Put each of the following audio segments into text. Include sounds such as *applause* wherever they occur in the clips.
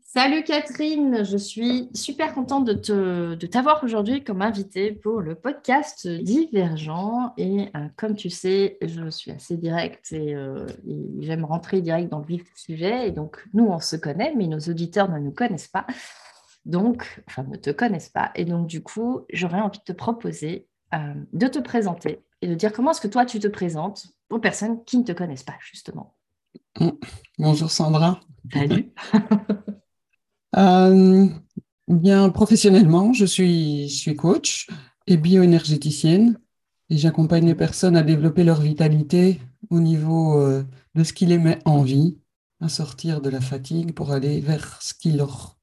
Salut Catherine, je suis super contente de, t'avoir aujourd'hui comme invitée pour le podcast Divergent. Et euh, comme tu sais, je suis assez directe et, euh, et, j'aime rentrer direct dans le vif du sujet. Et donc, nous, on se connaît, mais nos auditeurs ne nous connaissent pas. Donc, enfin, ne te connaissent pas. Et donc, du coup, j'aurais envie de te proposer euh, de te présenter et de dire comment est-ce que toi, tu te présentes aux personnes qui ne te connaissent pas, justement. Bonjour Sandra. Salut. *laughs* Euh, bien professionnellement, je suis, je suis coach et bioénergéticienne et j'accompagne les personnes à développer leur vitalité au niveau euh, de ce qui les met en vie, à sortir de la fatigue pour aller vers ce qui leur,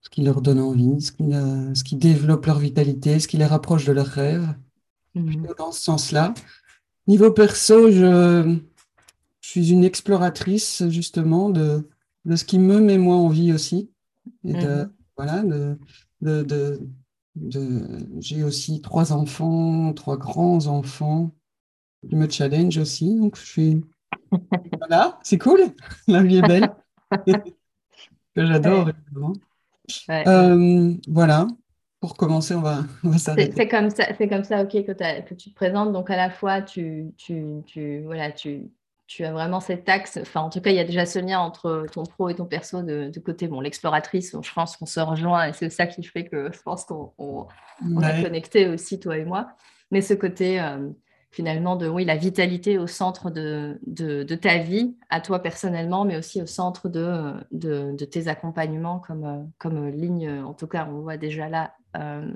ce qui leur donne envie, ce qui, euh, ce qui développe leur vitalité, ce qui les rapproche de leurs rêves. Mmh. Dans ce sens-là. Niveau perso, je, je suis une exploratrice justement de, de ce qui me met moi en vie aussi. Et mhm. voilà, de, j'ai aussi trois enfants, trois grands enfants qui me challenge aussi. Donc, je suis. *laughs* voilà, c'est cool. La vie est belle. *laughs* que j'adore, euh, voilà. Pour commencer, on va, s'arrêter. C'est comme ça, c'est comme ça, ok, que, que, tu te présentes. Donc à la fois, tu, tu, tu voilà, tu, tu as vraiment cet axe, enfin en tout cas il y a déjà ce lien entre ton pro et ton perso de, côté, bon l'exploratrice, je pense qu'on se rejoint et c'est ça qui fait que je pense qu'on on, est connecté aussi toi et moi, mais ce côté euh, finalement de oui la vitalité au centre de, de, ta vie, à toi personnellement, mais aussi au centre de, de, tes accompagnements comme, comme ligne, en tout cas on voit déjà là euh,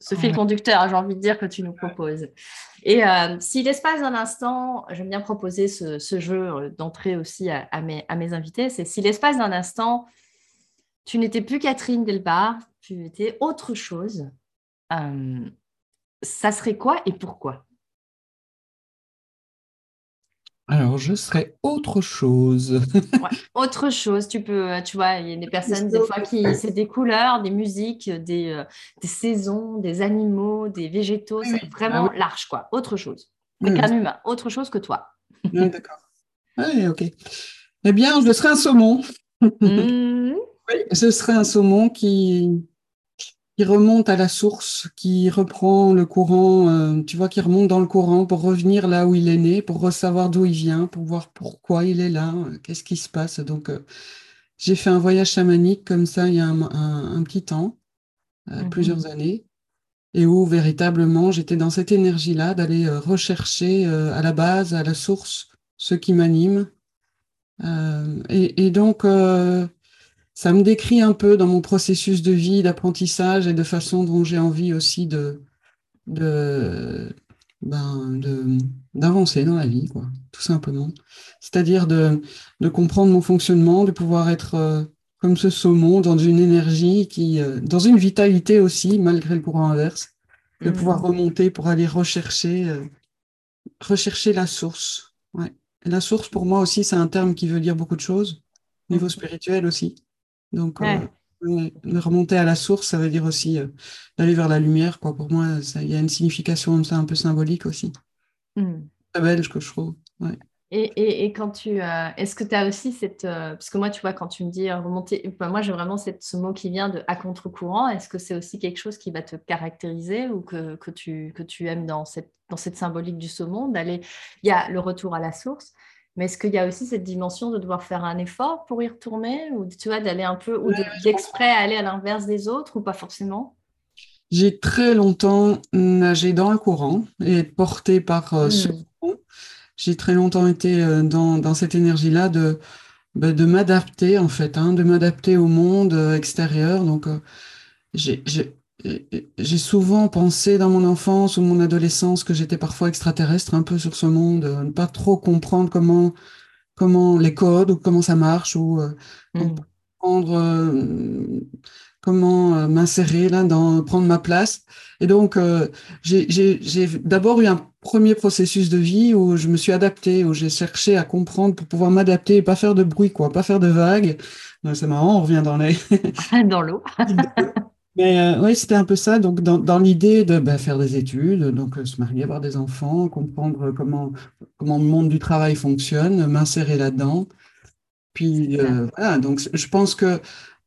ce fil conducteur, j'ai envie de dire, que tu nous proposes. Et euh, si l'espace d'un instant, j'aime bien proposer ce, jeu euh, d'entrée aussi à, mes, à, mes, invités, c'est si l'espace d'un instant, tu n'étais plus Catherine Delbar, tu étais autre chose, ça serait quoi et pourquoi? Alors, je serais autre chose. autre chose, tu peux, euh, tu vois, il y a des personnes, des fois, qui, c'est des couleurs, des musiques, des, euh, des saisons, des animaux, des végétaux, c'est vraiment ah large, quoi. Autre chose. Mais qu'un humain, autre chose que toi. D'accord. Oui, ok. Eh bien, je serais un saumon. Mmh. *laughs* oui, ce serait un saumon qui, qui remonte à la source, qui reprend le courant, euh, tu vois, qui remonte dans le courant pour revenir là où il est né, pour savoir d'où il vient, pour voir pourquoi il est là, euh, qu'est-ce qui se passe. Donc, euh, j'ai fait un voyage chamanique comme ça il y a un, petit temps, mhm. plusieurs années, et où véritablement j'étais dans cette énergie-là d'aller rechercher à la base, à la source, ce qui m'anime. Et, et, donc, ça me décrit un peu dans mon processus de vie, d'apprentissage et de façon dont j'ai envie aussi de, de, ben, d'avancer dans la vie, quoi, tout simplement. C'est-à-dire de, de, comprendre mon fonctionnement, de pouvoir être euh, comme ce saumon dans une énergie qui, euh, dans une vitalité aussi, malgré le courant inverse, de mmh. pouvoir remonter pour aller rechercher, euh, rechercher la source. Ouais. la source, pour moi aussi, c'est un terme qui veut dire beaucoup de choses, au niveau mmh. spirituel aussi. Donc, euh, remonter à la source, ça veut dire aussi euh, d'aller vers la lumière. Quoi. Pour moi, il y a une signification ça, un peu symbolique aussi. Mmh. Très belle, que je trouve. Et, et, quand tu. Euh, est-ce que tu as aussi cette. parce que moi, tu vois, quand tu me dis remonter. moi, j'ai vraiment cette, ce mot qui vient de à contre-courant. Est-ce que c'est aussi quelque chose qui va te caractériser ou que, que, tu, que tu aimes dans cette, dans cette symbolique du saumon d'aller Il y a le retour à la source, mais est-ce qu'il y a aussi cette dimension de devoir faire un effort pour y retourner ou tu vois d'aller un peu ou d'exprès aller à l'inverse des autres ou pas forcément? J'ai très longtemps nagé dans le courant et porté par euh, ce hmm. courant. J'ai très longtemps été euh, dans, dans cette énergie-là de, bah, de m'adapter en fait, hein, de m'adapter au monde euh, extérieur. Donc j'ai j'ai souvent pensé dans mon enfance ou mon adolescence que j'étais parfois extraterrestre un peu sur ce monde, euh, ne pas trop comprendre comment comment les codes ou comment ça marche ou euh, comprendre euh, comment m'insérer là dans prendre ma place. Et donc j'ai d'abord eu un premier processus de vie où je me suis adapté, où j'ai cherché à comprendre pour pouvoir m'adapter et pas faire de bruit quoi, pas faire de vagues. C'est marrant, on revient dans les *laughs* dans l'eau. *laughs* Mais euh, oui, c'était un peu ça. Donc, dans, dans l'idée de bah, faire des études, donc euh, se marier, avoir des enfants, comprendre comment, comment le monde du travail fonctionne, m'insérer là-dedans. Puis voilà, donc je pense que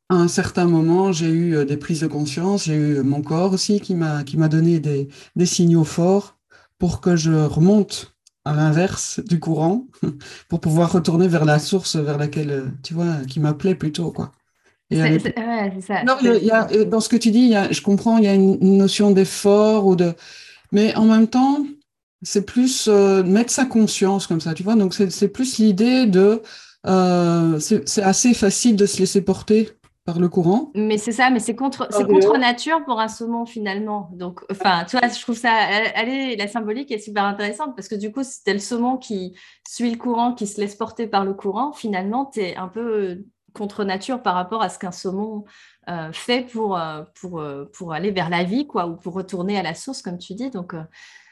à un certain moment, j'ai eu des prises de conscience, j'ai eu mon corps aussi qui m'a qui m'a donné des, des signaux forts pour que je remonte à l'inverse du courant *laughs* pour pouvoir retourner vers la source vers laquelle, tu vois, qui m'appelait plutôt, quoi. Ça. Non, il y a, dans ce que tu dis, je comprends, il y a une, notion d'effort ou de, mais en même temps, c'est plus euh, mettre sa conscience comme ça, tu vois. Donc c'est plus l'idée de, euh, c'est assez facile de se laisser porter par le courant. Mais c'est ça, mais c'est contre, c'est contre nature pour un saumon finalement. Donc, enfin, tu vois, je trouve ça, allez, la symbolique est super intéressante parce que du coup, si le saumon qui suit le courant, qui se laisse porter par le courant, finalement, tu es un peu contre nature par rapport à ce qu'un saumon euh, fait pour, euh, pour, euh, pour aller vers la vie, quoi, ou pour retourner à la source, comme tu dis. Donc,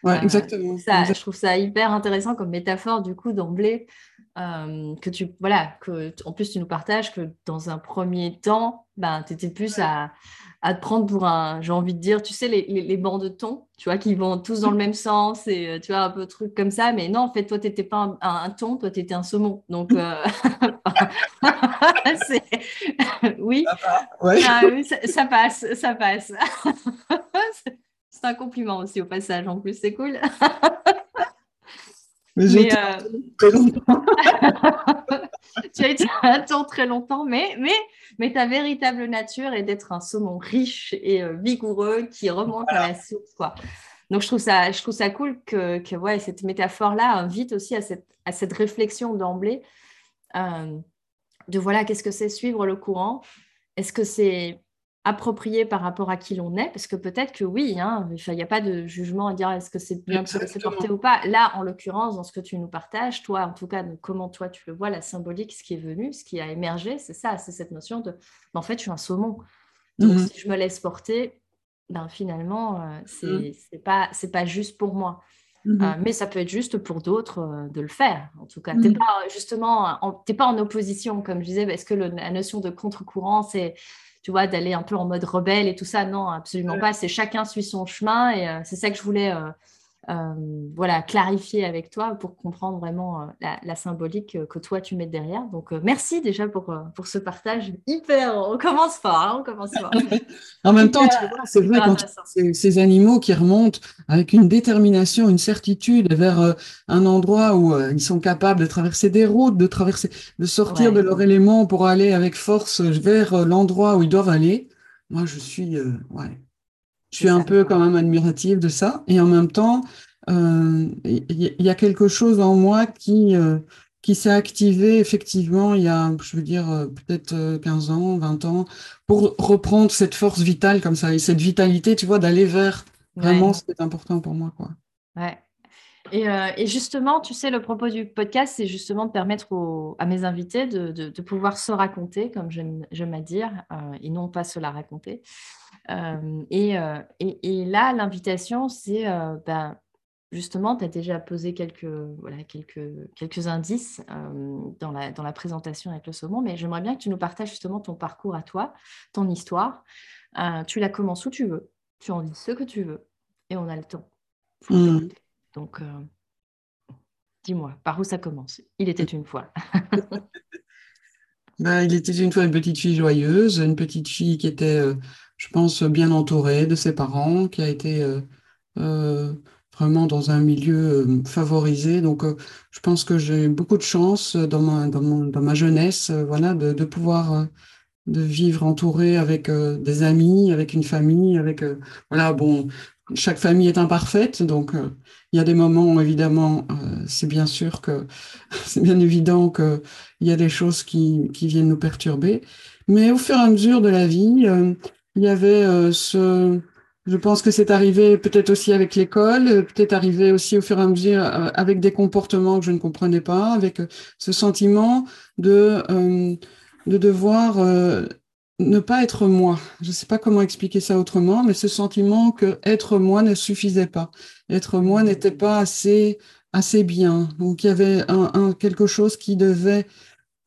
ouais, exactement. Ça, Je trouve ça hyper intéressant comme métaphore, du coup, d'emblée. Que tu voilà que en plus tu nous partages que dans un premier temps ben tu étais plus à, à, te prendre pour un j'ai envie de dire tu sais les, les, bancs de thon tu vois qui vont tous dans le même sens et euh, tu vois un peu truc comme ça. Mais non en fait toi tu n'étais pas un, thon toi tu étais un saumon. Donc euh, *laughs* *laughs* oui, ah oui ça, passe ça passe. *laughs* C'est un compliment aussi au passage en plus c'est cool mais, j'ai euh, très longtemps. *laughs* tu as été un temps très longtemps, mais, mais, mais ta véritable nature est d'être un saumon riche et euh, vigoureux qui remonte à la source. Quoi. Donc, je trouve ça, je trouve ça cool que, que ouais, cette métaphore-là invite aussi à cette, à cette réflexion d'emblée euh, de voilà, qu'est-ce que c'est suivre le courant? Est-ce que c'est approprié par rapport à qui l'on est, parce que peut-être que oui, hein, il n'y a pas de jugement à dire est-ce que c'est bien de se laisser porter ou pas. Là, en l'occurrence, dans ce que tu nous partages, toi, en tout cas, comment toi tu le vois, la symbolique, ce qui est venu, ce qui a émergé, c'est ça, c'est cette notion de, en fait, je suis un saumon. Donc, mhm. si je me laisse porter, ben, finalement, euh, c'est n'est mhm. c'est pas, juste pour moi. Mhm. Euh, mais ça peut être juste pour d'autres euh, de le faire, en tout cas. Tu n'es pas justement, pas en opposition, comme je disais, parce que la notion de contre-courant, c'est tu vois, d'aller un peu en mode rebelle et tout ça. Non, absolument pas. C'est chacun suit son chemin et euh, c'est ça que je voulais euh, voilà, clarifier avec toi pour comprendre vraiment euh, la, symbolique que toi tu mets derrière. Donc euh, merci déjà pour, pour ce partage hyper. On commence fort, hein, on commence fort. *laughs* en même temps, tu vois, c'est vrai quand ces, ces, animaux qui remontent avec une détermination, une certitude vers un endroit où ils sont capables de traverser des routes, de traverser, de sortir de leur élément pour aller avec force vers l'endroit où ils doivent aller. Moi, je suis ouais, je suis un peu quand même admirative de ça. Et en même temps, euh, il y, a quelque chose en moi qui, euh, qui s'est activé effectivement il y a, je veux dire, euh, peut-être 15 ans, 20 ans, pour reprendre cette force vitale comme ça, et cette vitalité, tu vois, d'aller vers vraiment ce qui est important pour moi. Quoi. Ouais. Et, et, justement, tu sais, le propos du podcast, c'est justement de permettre à mes invités de, de, pouvoir se raconter, comme j'aime à dire, et non pas se la raconter. Euh, euh, et, et, là, l'invitation, c'est euh, ben, justement, tu as déjà posé quelques, voilà, quelques, quelques indices dans, la, dans la présentation avec le saumon, mais j'aimerais bien que tu nous partages justement ton parcours à toi, ton histoire. tu la commences où tu veux, tu en dis ce que tu veux, et on a le temps. Mmh. Donc, dis-moi, par où ça commence? Il était une fois. *laughs* ben, il était une fois une petite fille joyeuse, une petite fille qui était je pense, bien entouré de ses parents, qui a été euh, euh, vraiment dans un milieu euh, favorisé. Donc, je pense que j'ai beaucoup de chance dans ma, jeunesse, voilà, de, pouvoir de vivre entouré avec des amis, avec une famille, avec voilà bon. Chaque famille est imparfaite, donc il y a des moments évidemment, c'est bien sûr que *laughs* c'est bien évident que il y a des choses qui viennent nous perturber, mais au fur et à mesure de la vie, il y avait euh, ce, je pense que c'est arrivé peut-être aussi avec l'école, euh, peut-être arrivé aussi au fur et à mesure euh, avec des comportements que je ne comprenais pas, avec ce sentiment de, de devoir ne pas être moi. Je ne sais pas comment expliquer ça autrement, mais ce sentiment que être moi ne suffisait pas. Être moi n'était pas assez assez bien, ou qu'il y avait un, un, quelque chose qui devait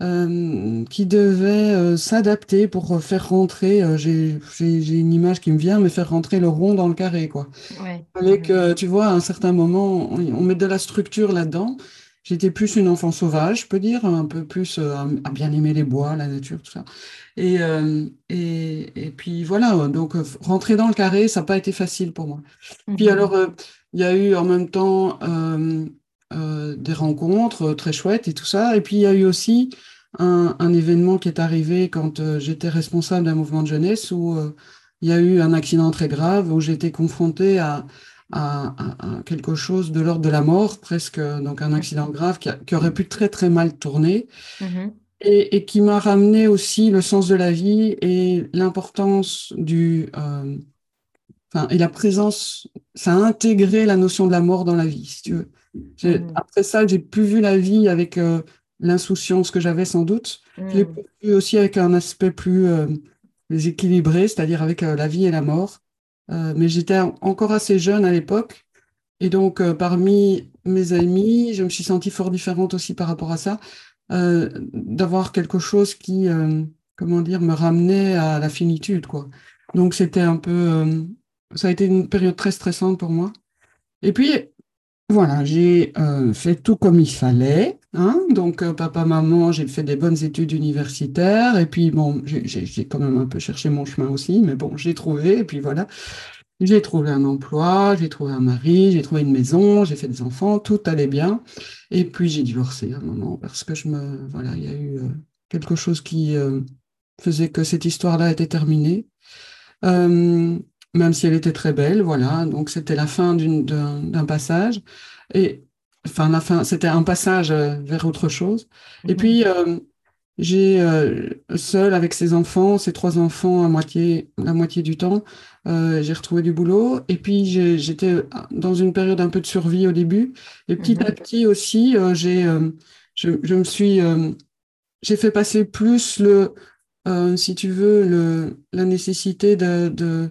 euh, qui devait euh, s'adapter pour faire rentrer, euh, j'ai une image qui me vient, mais faire rentrer le rond dans le carré, quoi. Ouais. fallait que, tu vois, à un certain moment, on, met de la structure là-dedans. J'étais plus une enfant sauvage, je peux dire, un peu plus euh, à bien aimer les bois, la nature, tout ça. Et, euh, et, et, puis voilà, donc euh, rentrer dans le carré, ça n'a pas été facile pour moi. Puis mhm. alors, il y a eu en même temps des rencontres très chouettes et tout ça. Et puis il y a eu aussi un, un événement qui est arrivé quand j'étais responsable d'un mouvement de jeunesse où il y a eu un accident très grave, où j'étais confrontée à à, quelque chose de l'ordre de la mort, presque, donc un accident grave qui, aurait pu très très mal tourner. Mm-hmm. Et, qui m'a ramené aussi le sens de la vie et l'importance du, euh, et la présence, ça a intégré la notion de la mort dans la vie, si tu veux. Mm-hmm. Après ça, j'ai plus vu la vie avec euh, l'insouciance que j'avais sans doute. Je l'ai mm. vu aussi avec un aspect plus, euh, équilibré, c'est-à-dire avec la vie et la mort. Euh, mais j'étais encore assez jeune à l'époque. Et donc, euh, parmi mes amis, je me suis sentie fort différente aussi par rapport à ça, euh, d'avoir quelque chose qui, comment dire, me ramenait à la finitude, quoi. Donc, c'était un peu, ça a été une période très stressante pour moi. Et puis, voilà, j'ai fait tout comme il fallait. Hein Donc, papa, maman, j'ai fait des bonnes études universitaires. Et puis, bon, j'ai quand même un peu cherché mon chemin aussi, mais bon, j'ai trouvé. Et puis voilà, j'ai trouvé un emploi, j'ai trouvé un mari, j'ai trouvé une maison, j'ai fait des enfants, tout allait bien. Et puis, j'ai divorcé à un moment parce que je me, voilà, il y a eu quelque chose qui faisait que cette histoire-là était terminée même si elle était très belle, voilà. Donc c'était la fin d'un passage. Et enfin, la fin, c'était un passage euh, vers autre chose. Et mhm. puis, euh, j'ai euh, seul avec ses enfants, ses trois enfants à moitié, la moitié du temps, j'ai retrouvé du boulot. Et puis, j'étais dans une période un peu de survie au début. Et petit à mhm. petit aussi, j'ai, je, je, me suis, j'ai fait passer plus le, si tu veux, le, la nécessité de, de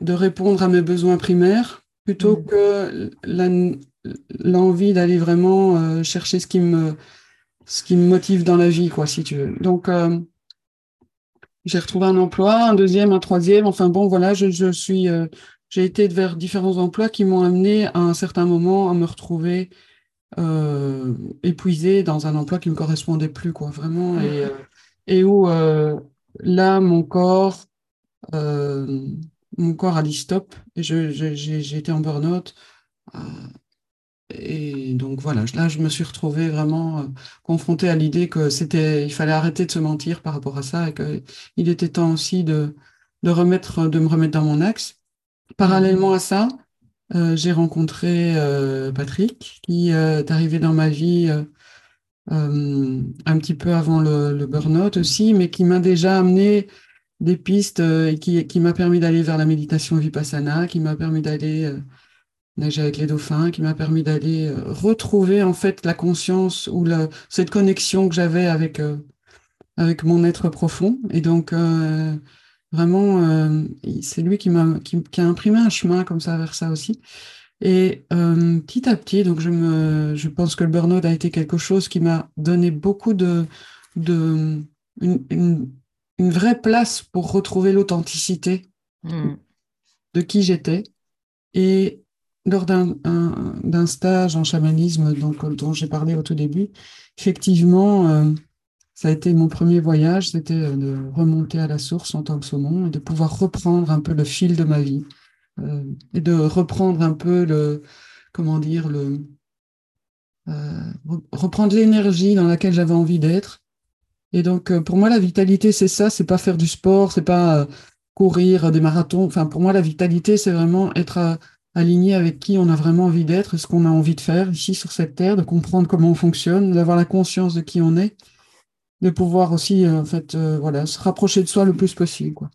de répondre à mes besoins primaires plutôt mm. que l'envie d'aller vraiment euh, chercher ce qui me ce qui me motive dans la vie quoi si tu veux. Donc euh, j'ai retrouvé un emploi un deuxième un troisième. Enfin bon voilà je, je suis euh, j'ai été vers différents emplois qui m'ont amené à un certain moment à me retrouver épuisée dans un emploi qui me correspondait plus quoi vraiment. Et, et où là mon corps mon corps a dit stop j'ai été en burn-out. Euh, et donc voilà, là je me suis retrouvée vraiment euh, confrontée à l'idée que c'était, il fallait arrêter de se mentir par rapport à ça et qu'il était temps aussi de, de remettre, de me remettre dans mon axe. Parallèlement à ça, euh, j'ai rencontré Patrick qui est arrivé dans ma vie un petit peu avant le, le burn-out aussi, mais qui m'a déjà amené des pistes euh, qui, qui m'a permis d'aller vers la méditation vipassana, qui m'a permis d'aller euh, nager avec les dauphins, qui m'a permis d'aller euh, retrouver en fait la conscience ou la, cette connexion que j'avais avec, avec mon être profond. Et donc, vraiment, c'est lui qui m'a qui, qui, a imprimé un chemin comme ça vers ça aussi. Et petit à petit, donc je, me, je pense que le burn-out a été quelque chose qui m'a donné beaucoup de, de une une vraie place pour retrouver l'authenticité hmm. de qui j'étais. Et lors d'un stage en chamanisme donc, dont j'ai parlé au tout début, effectivement, euh, ça a été mon premier voyage, c'était euh, de remonter à la source en tant que saumon et de pouvoir reprendre un peu le fil de ma vie euh, et de reprendre un peu le, comment dire, le, reprendre l'énergie dans laquelle j'avais envie d'être et donc, euh, pour moi, la vitalité, c'est ça, c'est pas faire du sport, c'est pas euh, courir des marathons. Enfin, pour moi, la vitalité, c'est vraiment être euh, aligné avec qui on a vraiment envie d'être, ce qu'on a envie de faire ici sur cette terre, de comprendre comment on fonctionne, d'avoir la conscience de qui on est, de pouvoir aussi, en fait, voilà, se rapprocher de soi le plus possible, quoi.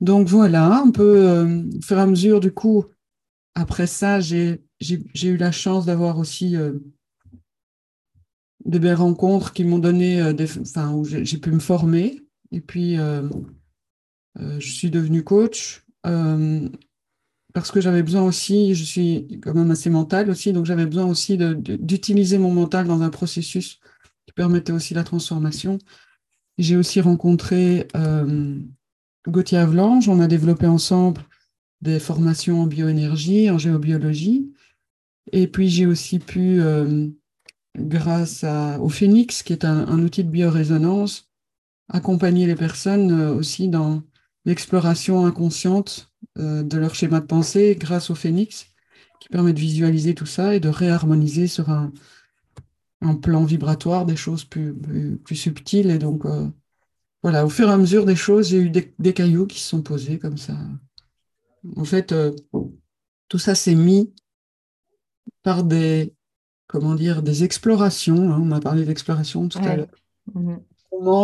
Donc voilà, un peu au fur et à mesure, du coup, après ça, j'ai eu la chance d'avoir aussi de belles rencontres qui m'ont donné euh, des, enfin, où j'ai pu me former. Et puis, euh, euh, je suis devenue coach parce que j'avais besoin aussi, je suis quand même assez mentale aussi, donc j'avais besoin aussi d'utiliser mon mental dans un processus qui permettait aussi la transformation. J'ai aussi rencontré Gauthier Avlange, on a développé ensemble des formations en bioénergie, en géobiologie. Et puis j'ai aussi pu grâce au Phoenix, qui est un, outil de biorésonance, accompagner les personnes aussi dans l'exploration inconsciente de leur schéma de pensée grâce au Phoenix, qui permet de visualiser tout ça et de réharmoniser sur un, un plan vibratoire des choses plus, plus, subtiles. Et donc, voilà, au fur et à mesure des choses, j'ai eu des, cailloux qui se sont posés comme ça. En fait, tout ça s'est mis par des, comment dire, des explorations. Hein. on m'a parlé d'exploration tout à l'heure. Mhm.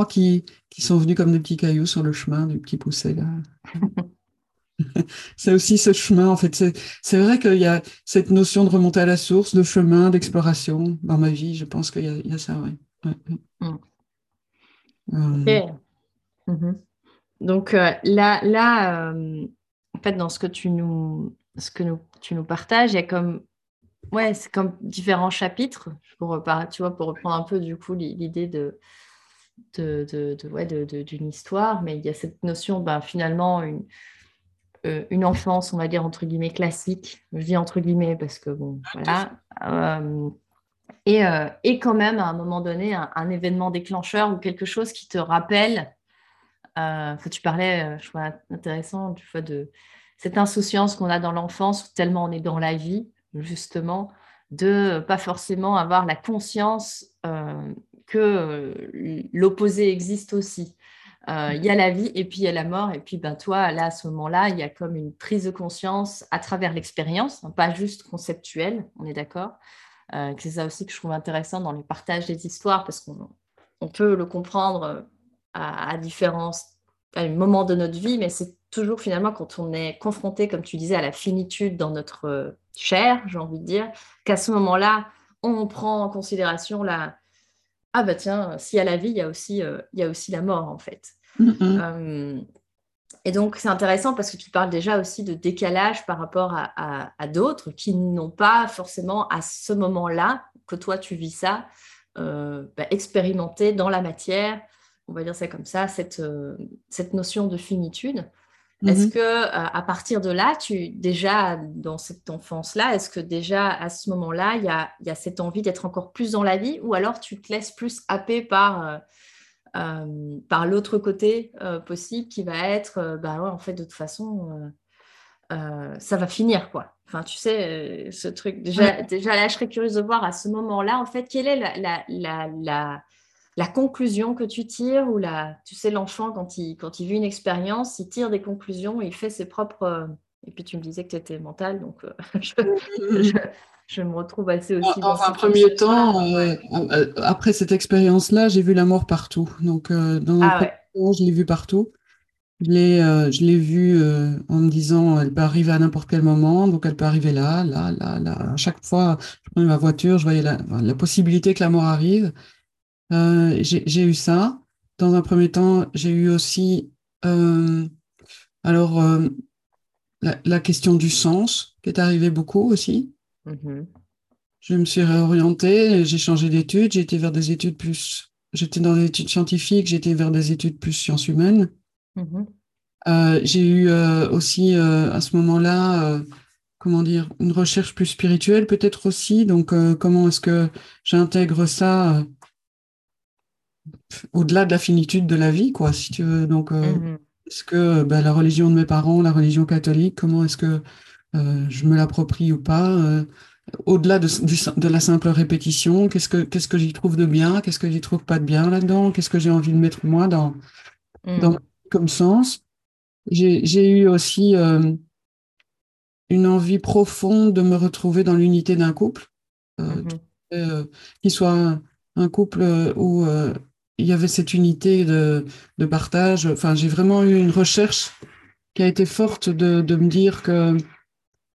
Qui, qui sont venus comme des petits cailloux sur le chemin du petit poussé là. *laughs* c'est aussi ce chemin, en fait. C'est vrai qu'il y a cette notion de remonter à la source, de chemin, d'exploration dans ma vie. Je pense qu'il y, a ça, oui. Mm. Euh. Mhm. Donc euh, là, là euh, en fait, dans ce que tu nous, ce que nous, tu nous partages, il y a comme ouais, c'est comme différents chapitres, pour, tu vois, pour reprendre un peu du coup l'idée de, de, de, ouais, d'une histoire, mais il y a cette notion, ben, finalement, une, euh, une enfance, on va dire, entre guillemets, classique. Je dis entre guillemets parce que, bon, voilà. Euh, et, euh, et, quand même, à un moment donné, un, événement déclencheur ou quelque chose qui te rappelle, tu parlais, je trouve intéressant, du fois de cette insouciance qu'on a dans l'enfance, tellement on est dans la vie, justement, de pas forcément avoir la conscience que l'opposé existe aussi. Euh, il y a la vie et puis il y a la mort. Et puis, ben, toi, là, à ce moment-là, il y a comme une prise de conscience à travers l'expérience, hein, pas juste conceptuelle, on est d'accord. Euh, c'est ça aussi que je trouve intéressant dans le partage des histoires, parce qu'on peut le comprendre euh, à, à différents moments de notre vie, mais c'est toujours finalement quand on est confronté, comme tu disais, à la finitude dans notre chair, j'ai envie de dire, qu'à ce moment-là, on prend en considération la, ah bah tiens, s'il y a la vie, il y a aussi, il y a aussi la mort en fait. Euh, et donc, c'est intéressant parce que tu parles déjà aussi de décalage par rapport à, d'autres qui n'ont pas forcément à ce moment-là, que toi tu vis ça, euh, bah, expérimenté dans la matière, on va dire ça comme ça, cette, euh, cette notion de finitude. Est-ce mm-hmm. que à partir de là, tu déjà dans cette enfance-là, est-ce que déjà à ce moment-là, il y a, y a, cette envie d'être encore plus dans la vie, ou alors tu te laisses plus happer par euh, par l'autre côté euh, possible qui va être, euh, bah ouais, en fait, de toute façon, ça va finir, quoi. Enfin, tu sais, ce truc. Déjà, déjà, là, je serais curieuse de voir à ce moment-là, en fait, quelle est la, la, la, la, conclusion que tu tires ou la, tu sais, l'enfant, quand il, quand il vit une expérience, il tire des conclusions, il fait ses propres. Et puis, tu me disais que tu étais mental, donc *laughs* je, je me retrouve assez aussi. dans un premier temps, euh, euh, après cette expérience-là, j'ai vu la mort partout. Donc, euh, dans un ah temps, je l'ai vu partout. Je l'ai, je l'ai vu en me disant, elle peut arriver à n'importe quel moment, donc elle peut arriver là, là, là, là. À chaque fois, je prenais ma voiture, je voyais la, la possibilité que la mort arrive. J'ai, j'ai eu ça. Dans un premier temps, j'ai eu aussi, alors, la, la, question du sens, qui est arrivée beaucoup aussi. Mhm. Je me suis réorientée, j'ai changé d'études, j'ai été vers des études plus. J'étais dans des études scientifiques, j'étais vers des études plus sciences humaines. Mhm. Euh, j'ai eu euh, aussi euh, à ce moment-là, comment dire, une recherche plus spirituelle peut-être aussi. Donc, comment est-ce que j'intègre ça au-delà de la finitude de la vie, quoi, si tu veux. Donc, mhm. est-ce que ben, la religion de mes parents, la religion catholique, comment est-ce que euh, je me l'approprie ou pas. Euh, au-delà de, de, la simple répétition, qu'est-ce que, qu'est-ce que j'y trouve de bien, qu'est-ce que j'y trouve pas de bien là-dedans, qu'est-ce que j'ai envie de mettre moi dans, mm. dans comme sens. J'ai eu aussi euh, une envie profonde de me retrouver dans l'unité d'un couple, euh, mm-hmm. qu'il soit un, couple où il y avait cette unité de, de partage. Enfin, j'ai vraiment eu une recherche qui a été forte de, de me dire que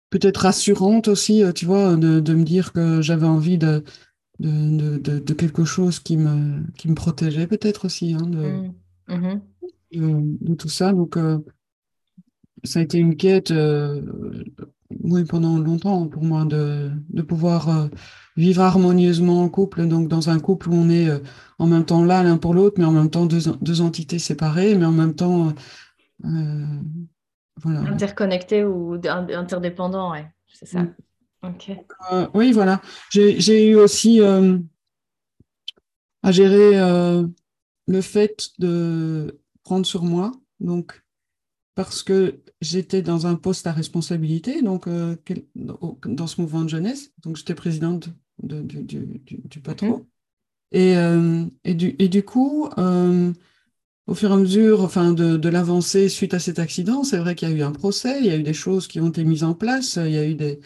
peut-être rassurante aussi, euh, tu vois, de, de me dire que j'avais envie de de, de, quelque chose qui me, qui me protégeait peut-être aussi hein, de, mmh. Mmh. de, tout ça. Donc, euh, ça a été une quête, euh, oui, pendant longtemps pour moi, de, de pouvoir vivre harmonieusement en couple. Donc, dans un couple où on est en même temps là l'un pour l'autre, mais en même temps deux, deux entités séparées, mais en même temps Interconnecté ou interdépendant, ouais, c'est ça. Mm. Euh, oui, voilà. J'ai eu aussi, euh, à gérer le fait de prendre sur moi. Donc, parce que j'étais dans un poste à responsabilité, donc dans ce mouvement de jeunesse. Donc, j'étais présidente du, du, patron. Mhm. Et, et, du, et du coup, au fur et à mesure enfin, de, de l'avancée suite à cet accident, c'est vrai qu'il y a eu un procès, il y a eu des choses qui ont été mises en place, il y a eu des,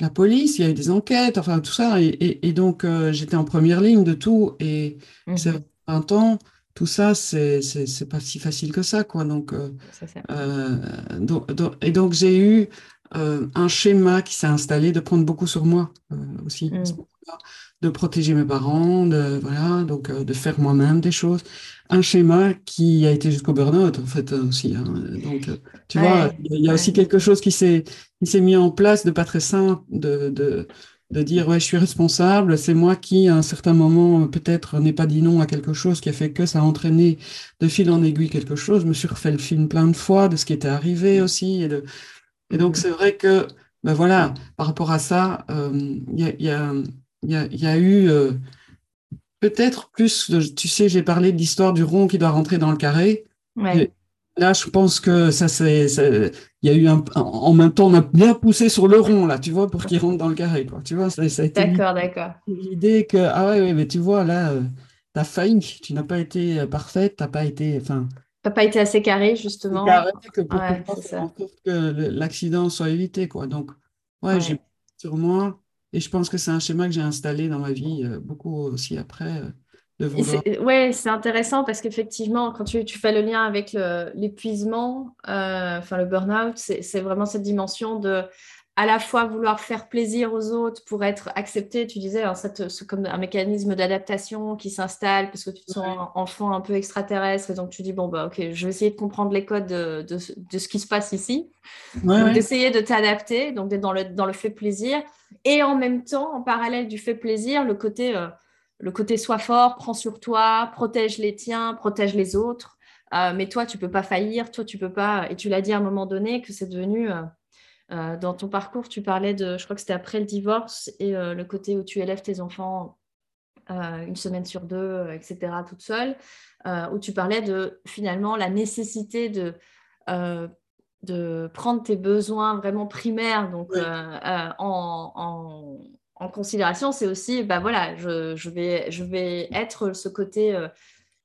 la police, il y a eu des enquêtes, enfin tout ça. Et, et, donc, euh, j'étais en première ligne de tout. Et mmh. c'est un temps, tout ça, c'est pas si facile que ça. Quoi. Donc, euh, euh, donc, et donc, j'ai eu un schéma qui s'est installé de prendre beaucoup sur moi aussi. Mmh de protéger mes parents, de, voilà, donc euh, de faire moi-même des choses. Un schéma qui a été jusqu'au burn-out, en fait, aussi. Hein. Donc, euh, tu vois, il y a aussi quelque chose qui s'est mis en place de pas très simple, de, de, de dire, ouais, je suis responsable, c'est moi qui, à un certain moment, peut-être n'ai pas dit non à quelque chose qui a fait que ça a entraîné de fil en aiguille quelque chose. Je me suis refait le film plein de fois de ce qui était arrivé aussi. Et, de, et donc, mmh. c'est vrai que, ben voilà, par rapport à ça, euh, il y a, y a il y a, eu euh, peut-être plus, tu sais, j'ai parlé de l'histoire du rond qui doit rentrer dans le carré. Là, je pense que ça, c'est, il y a eu un, en même temps, on a bien poussé sur le rond, là, tu vois, pour qu'il rentre dans le carré, quoi. Tu vois, ça, a été. D'accord, d'accord. L'idée que, ah ouais, ouais, mais tu vois, là, euh, tu as failli, tu n'as pas été euh, parfaite, tu n'as pas été, enfin. T'as pas été assez carré, justement. Carré que pour faire en sorte que l'accident soit évité, quoi. Donc, ouais. j'ai sur moi, et je pense que c'est un schéma que j'ai installé dans ma vie euh, beaucoup aussi après. Euh, oui, c'est intéressant parce qu'effectivement, quand tu, fais le lien avec l'épuisement, euh, enfin le burn-out, c'est vraiment cette dimension de à la fois vouloir faire plaisir aux autres pour être accepté. Tu disais, c'est comme un mécanisme d'adaptation qui s'installe parce que tu te sens enfant un peu extraterrestre et donc tu dis, bon, bah, ok, je vais essayer de comprendre les codes de, de, ce qui se passe ici. d'essayer de t'adapter, donc d'être dans le, dans le fait plaisir. Et en même temps, en parallèle du fait plaisir, le côté, euh, le côté sois fort, prends sur toi, protège les tiens, protège les autres. Euh, mais toi, tu peux pas faillir, toi, tu peux pas. Et tu l'as dit à un moment donné que c'est devenu. Euh, euh, dans ton parcours, tu parlais de, je crois que c'était après le divorce et euh, le côté où tu élèves tes enfants une semaine sur deux, etc., toute seule, où tu parlais de finalement la nécessité de, de prendre tes besoins vraiment primaires donc, en, en, considération. C'est aussi, bah voilà, je, je, vais, je vais être ce côté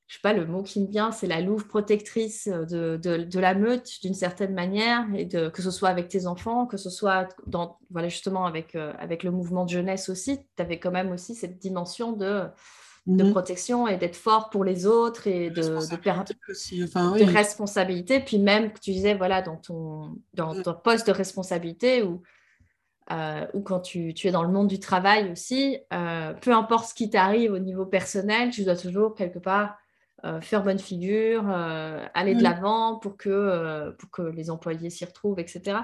je sais pas, le mot qui me vient, c'est la louve protectrice de, de, la meute d'une certaine manière, et de, que ce soit avec tes enfants, que ce soit dans, voilà, justement avec, euh, avec le mouvement de jeunesse aussi, tu avais quand même aussi cette dimension de, de mhm. protection et d'être fort pour les autres et de, de, enfin, de responsabilité. Puis même, tu disais, voilà, dans ton, dans ton poste de responsabilité ou euh, ou quand tu, tu, es dans le monde du travail aussi, euh, peu importe ce qui t'arrive au niveau personnel, tu dois toujours quelque part euh, faire bonne figure, aller de l'avant pour que, pour que les employés s'y retrouvent, etc.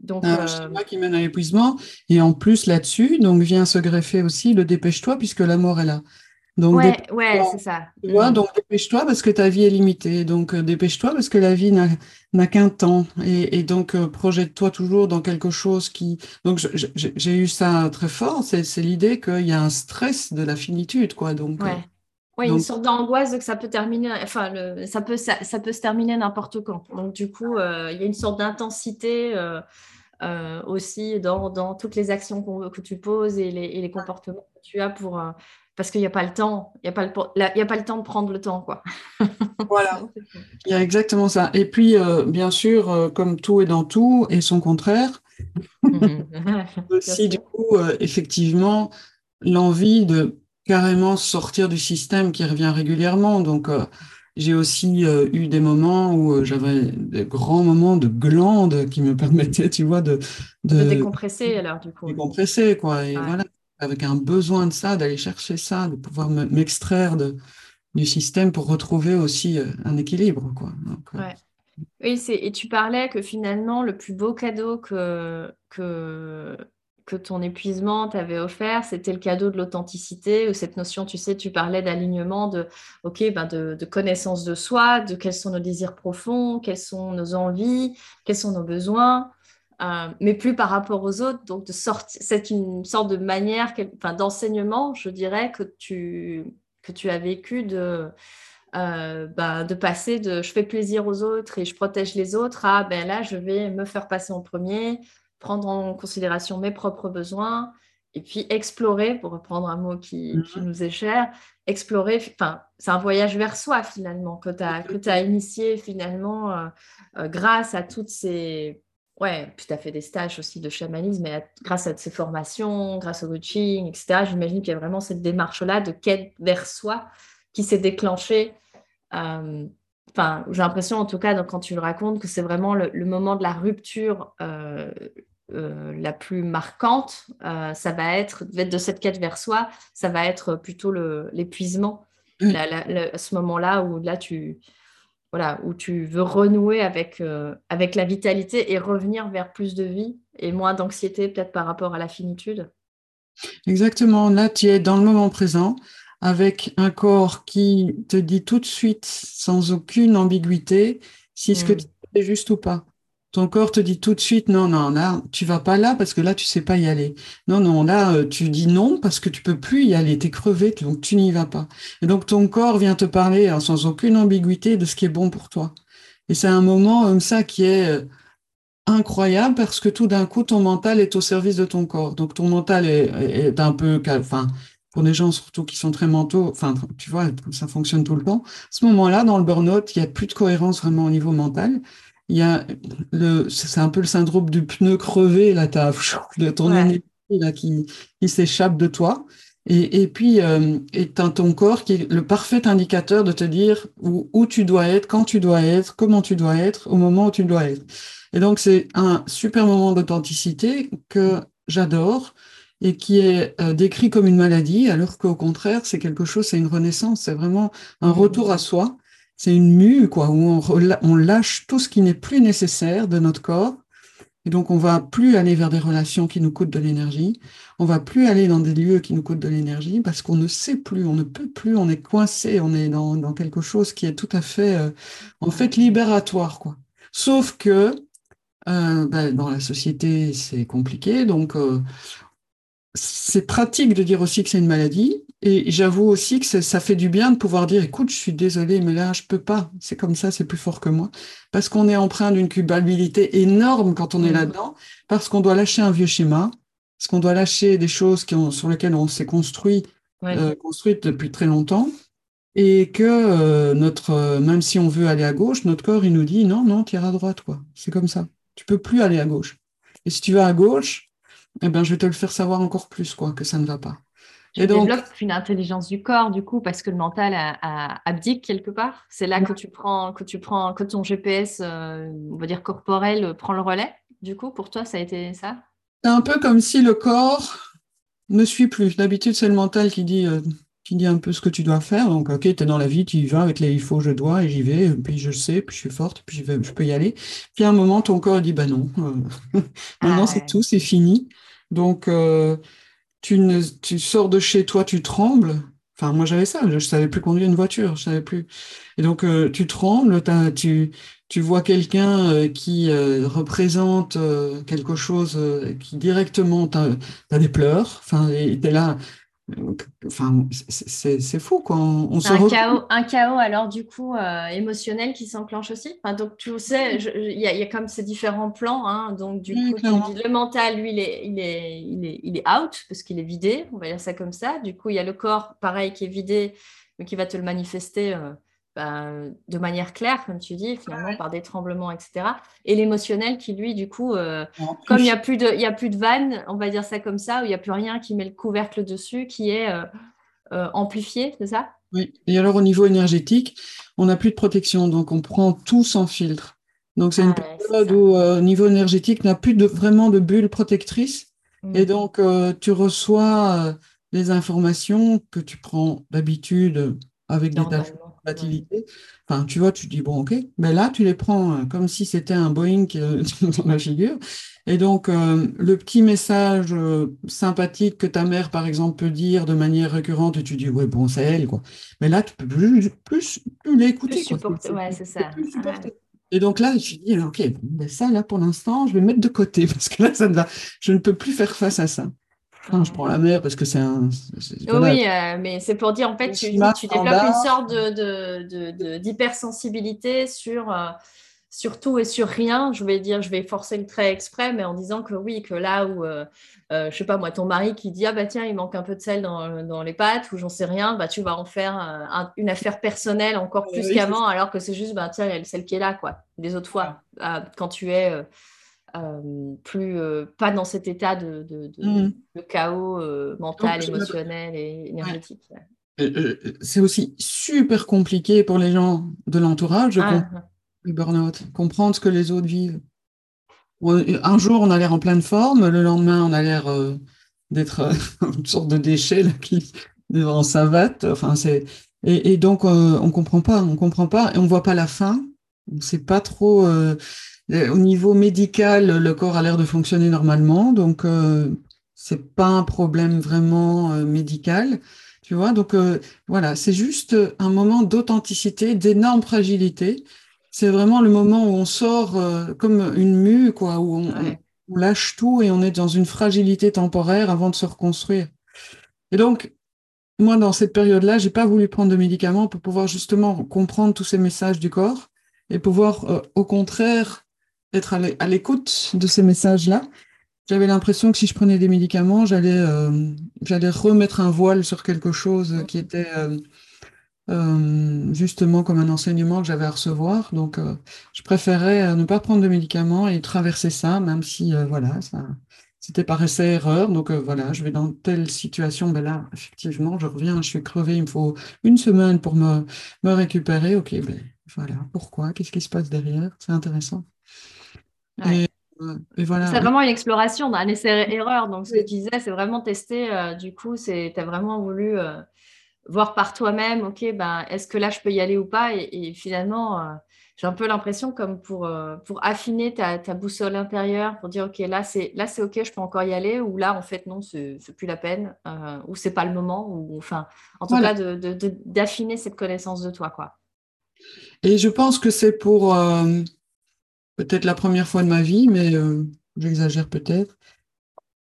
Donc, un schéma qui mène à l'épuisement. Et en plus, là-dessus, donc vient se greffer aussi le dépêche-toi puisque la mort est là. Donc, ouais, ouais c'est ça. Donc dépêche-toi parce que ta vie est limitée. Donc dépêche-toi parce que la vie n'a qu'un temps. Et, donc projette-toi toujours dans quelque chose qui. Donc j'ai eu ça très fort. C'est l'idée qu'il y a un stress de la finitude, quoi. Donc. Oui, une sorte d'angoisse que ça peut terminer, enfin, ça, peut, ça, peut se terminer n'importe quand. Donc, du coup, euh, il y a une sorte d'intensité euh, euh, aussi dans, dans, toutes les actions que tu poses et les, et les, comportements que tu as pour. Parce qu'il n'y a pas le temps, il n'y a, pas le, a pas le temps de prendre le temps, quoi. *laughs* voilà, il y a exactement ça. Et puis, bien sûr, comme tout est dans tout et son contraire, *laughs* aussi, du coup, effectivement, l'envie de carrément sortir du système qui revient régulièrement. Donc, euh, j'ai aussi euh, eu des moments où euh, j'avais des grands moments de glandes qui me *laughs* permettaient, tu vois, de, de, décompresser alors du coup. Décompresser quoi. Et voilà, avec un besoin de ça, d'aller chercher ça, de pouvoir m'extraire de, du système pour retrouver aussi un équilibre quoi. ouais. Oui, et tu parlais que finalement le plus beau cadeau que, que que ton épuisement t'avait offert, c'était le cadeau de l'authenticité, ou cette notion, tu sais, tu parlais d'alignement, de, ben de, connaissance de soi, de quels sont nos désirs profonds, quelles sont nos envies, quels sont nos besoins, euh, mais plus par rapport aux autres. Donc, de sortir, c'est une sorte de manière, enfin, d'enseignement, je dirais, que tu, que tu as vécu de, euh, bah, de passer de je fais plaisir aux autres et je protège les autres à ben là, je vais me faire passer en premier, prendre en considération mes propres besoins et puis explorer, pour reprendre un mot qui, qui nous est cher, explorer, enfin, c'est un voyage vers soi finalement que tu as, que as initié finalement euh, grâce à toutes ces... Ouais, puis tu as fait des stages aussi de chamanisme, mais grâce à ces formations, grâce au coaching, etc. J'imagine qu'il y a vraiment cette démarche-là de quête vers soi qui s'est déclenchée. Euh, enfin, j'ai l'impression en tout cas, donc, quand tu le racontes, que c'est vraiment le, moment de la rupture la plus marquante. ça va être, de cette quête vers soi, ça va être plutôt l'épuisement à ce moment-là où là tu voilà où tu veux renouer avec euh, avec la vitalité et revenir vers plus de vie et moins d'anxiété peut-être par rapport à la finitude? Exactement. Là, tu es dans le moment présent avec un corps qui te dit tout de suite, sans aucune ambiguïté, si ce que hmm. tu fais juste ou pas. Ton corps te dit tout de suite non, non, là, tu vas pas là parce que là, tu sais pas y aller. Non, non, là, euh, tu dis non parce que tu peux plus y aller, tu es crevé, donc tu n'y vas pas. Et donc, ton corps vient te parler hein, sans aucune ambiguïté de ce qui est bon pour toi. Et c'est un moment comme ça qui est euh, incroyable parce que tout d'un coup, ton mental est au service de ton corps. Donc, ton mental est, un peu, enfin, pour des gens surtout qui sont très mentaux, enfin, tu vois, ça fonctionne tout le temps. Ce moment-là, dans le burn-out, il n'y a plus de cohérence vraiment au niveau mental il y a le, c'est un peu le syndrome du pneu crevé, là, tu as *laughs* ton énergie là, qui, qui s'échappe de toi. Et, et puis, euh, et ton corps qui est le parfait indicateur de te dire où, où, tu dois être, quand tu dois être, comment tu dois être, au moment où tu dois être. Et donc, c'est un super moment d'authenticité que j'adore et qui est euh, décrit comme une maladie, alors qu'au contraire, c'est quelque chose, c'est une renaissance, c'est vraiment un mmh. retour à soi c'est une mue, quoi, où on, lâche tout ce qui n'est plus nécessaire de notre corps. Et donc, on va plus aller vers des relations qui nous coûtent de l'énergie. On va plus aller dans des lieux qui nous coûtent de l'énergie parce qu'on ne sait plus, on ne peut plus, on est coincé, on est dans, quelque chose qui est tout à fait, euh, en fait, libératoire, quoi. Sauf que euh, ben, dans la société, c'est compliqué. Donc, euh, c'est pratique de dire aussi que c'est une maladie. Et j'avoue aussi que ça fait du bien de pouvoir dire, écoute, je suis désolée, mais là, je peux pas. C'est comme ça, c'est plus fort que moi. Parce qu'on est empreint d'une culpabilité énorme quand on est mmh. là-dedans, parce qu'on doit lâcher un vieux schéma, parce qu'on doit lâcher des choses qui sur lesquelles on s'est construit, euh, construite depuis très longtemps, et que euh, notre, euh, même si on veut aller à gauche, notre corps, il nous dit, non, non, tu iras à droite, quoi. C'est comme ça. Tu peux plus aller à gauche. Et si tu vas à gauche, eh ben, je vais te le faire savoir encore plus, quoi, que ça ne va pas. Tu et donc, développes une intelligence du corps, du coup, parce que le mental a, abdique quelque part. C'est là que tu prends, que tu prends, que ton GPS, euh, on va dire corporel, euh, prend le relais. Du coup, pour toi, ça a été ça? C'est un peu comme si le corps ne suit plus. D'habitude, c'est le mental qui dit, euh, qui dit un peu ce que tu dois faire. Donc, ok, tu es dans la vie, tu y vas avec les il faut, je dois, et j'y vais, puis je sais, puis je suis forte, puis je, je peux y aller. Puis à un moment, ton corps dit, bah non, *laughs* maintenant ah c'est tout, c'est fini. Donc, euh, tu, sors de chez toi, tu trembles. Enfin, moi j'avais ça, je ne savais plus conduire une voiture, je savais plus. Et donc, euh, tu trembles, tu, vois quelqu'un euh, qui représente quelque chose qui directement, tu as, des pleurs, enfin, tu es là, Enfin, c'est fou quoi. On, un, chaos, un chaos alors du coup euh, émotionnel qui s'enclenche aussi. Enfin, donc tu sais, il y, a comme ces différents plans. Hein. donc du coup, le mental, lui, il est, il est, il est, il est out parce qu'il est vidé. On va dire ça comme ça. Du coup, il y a le corps, pareil, qui est vidé, mais qui va te le manifester. Euh, bah, de manière claire, comme tu dis, finalement, par des tremblements, etc. Et l'émotionnel qui, lui, du coup, euh, comme il n'y a, plus de, a plus de vanne, on va dire ça comme ça, où il n'y a plus rien qui met le couvercle dessus, qui est euh, euh, amplifié, c'est ça? Oui, et alors au niveau énergétique, on n'a plus de protection, donc on prend tout sans filtre. Donc c'est une ah période où, au niveau énergétique, on n'a plus de, vraiment de bulle protectrice, et mmh. donc tu reçois des informations que tu prends d'habitude avec des tâches Enfin, tu vois, tu dis, bon, ok, mais là, tu les prends euh, comme si c'était un Boeing euh, *laughs* dans la figure. Et donc, euh, le petit message sympathique que ta mère, par exemple, peut dire de manière récurrente, et tu dis, ouais, bon, c'est elle, quoi. Mais là, tu peux plus, plus, l'écouter. Ouais, c'est ça. Et donc là, je dis, ok, mais ça, là, pour l'instant, je vais mettre de côté, *laughs* parce que là, ça ne va, je ne peux plus faire face à ça. Je prends la mer parce que c'est un. Oui, euh, mais c'est pour dire, en fait, tu, tu développes une sorte d'hypersensibilité de, de, sur, euh, sur tout et sur rien. Je vais dire, je vais forcer le trait exprès, mais en disant que oui, que là où, euh, euh, je sais pas moi, ton mari qui dit, ah bah tiens, il manque un peu de sel dans, dans les pâtes ou j'en sais rien, bah tu vas en faire une affaire personnelle encore plus qu'avant, alors que c'est juste, bah tiens, il y a le sel qui est là, quoi. Les autres fois, quand tu es euh, plus euh, pas dans cet état de, de, de, mm. chaos euh, mental, émotionnel et énergétique. C'est aussi super compliqué pour les gens de l'entourage, ah. le burn-out, comprendre ce que les autres vivent. Un jour, on a l'air en pleine forme, le lendemain, on a l'air d'être *laughs* une sorte de déchet là, qui en savate. Enfin, c'est et, et, donc on comprend pas, on comprend pas et on voit pas la fin. On sait pas trop. Euh, au niveau médical, le corps a l'air de fonctionner normalement, donc euh, c'est pas un problème vraiment euh, médical, tu vois. Donc euh, voilà, c'est juste un moment d'authenticité, d'énorme fragilité. C'est vraiment le moment où on sort comme une mue, quoi, où on, on, lâche tout et on est dans une fragilité temporaire avant de se reconstruire. Et donc, moi, dans cette période-là, j'ai pas voulu prendre de médicaments pour pouvoir justement comprendre tous ces messages du corps et pouvoir, au contraire, être à l'écoute de ces messages-là. J'avais l'impression que si je prenais des médicaments, j'allais euh, remettre un voile sur quelque chose qui était euh, euh, justement comme un enseignement que j'avais à recevoir. Donc, je préférais ne pas prendre de médicaments et traverser ça, même si voilà, ça c'était par essai erreur. Donc voilà, je vais dans telle situation, ben là, effectivement, je reviens, je suis crevé, il me faut une semaine pour me, me récupérer. Ok, ben voilà, pourquoi? Qu'est-ce qui se passe derrière? C'est intéressant. Euh, c'est vraiment une exploration d'un essai-erreur. Donc, ce que tu disais, c'est vraiment tester. Euh, du coup, tu as vraiment voulu euh, voir par toi-même, OK, ben, est-ce que là, je peux y aller ou pas? Et, finalement, j'ai un peu l'impression comme pour, pour affiner ta, boussole intérieure, pour dire, OK, là, c'est OK, je peux encore y aller, ou là, en fait, non, c'est plus la peine, ou c'est pas le moment, ou enfin, en tout cas, d'affiner cette connaissance de toi, quoi. Et je pense que c'est pour peut-être la première fois de ma vie, mais euh, j'exagère peut-être,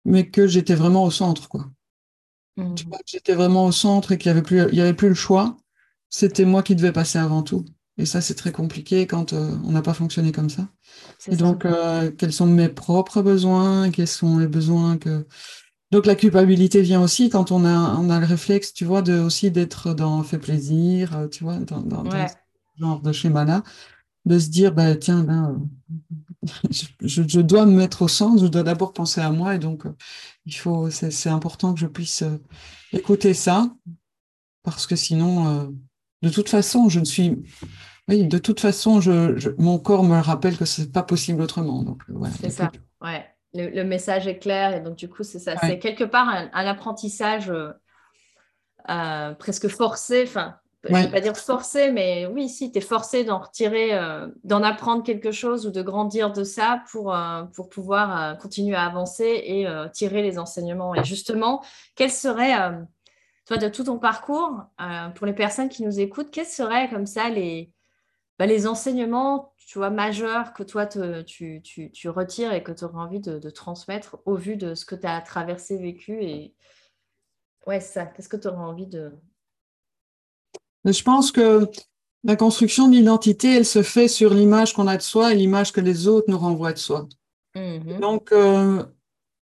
mais que j'étais vraiment au centre, quoi. Mmh. j'étais vraiment au centre et qu'il n'y avait, plus, il y avait plus le choix. C'était moi qui devais passer avant tout. Et ça, c'est très compliqué quand euh, on n'a pas fonctionné comme ça. Et donc, euh, quels sont mes propres besoins Quels sont les besoins que... Donc, la culpabilité vient aussi quand on a, on a le réflexe, tu vois, de, aussi d'être dans fait plaisir, tu vois, dans, dans ce genre de schéma-là de se dire, bah, tiens, ben, *laughs* je, dois me mettre au centre, je dois d'abord penser à moi, et donc euh, il faut, c'est important que je puisse euh, écouter ça, parce que sinon, euh, de toute façon, je ne suis, oui, de toute façon, je, mon corps me rappelle que c'est pas possible autrement. Donc C'est ça, ouais. Le, message est clair, et donc du coup, c'est ça, c'est quelque part un, un apprentissage presque forcé, enfin je ne vais pas dire forcé, mais oui, si, tu es forcé d'en retirer, euh, d'en apprendre quelque chose ou de grandir de ça pour, euh, pour pouvoir euh, continuer à avancer et tirer les enseignements. Et justement, quel serait, toi, de tout ton parcours, pour les personnes qui nous écoutent, quels seraient comme ça les, bah, les enseignements tu vois, majeurs que toi, tu, tu, tu, retires et que tu aurais envie de, transmettre au vu de ce que tu as traversé, vécu et... Ouais, ça. Qu'est-ce que tu aurais envie de, je pense que la construction d'identité, elle se fait sur l'image qu'on a de soi et l'image que les autres nous renvoient de soi. Mm-hmm. Donc, euh,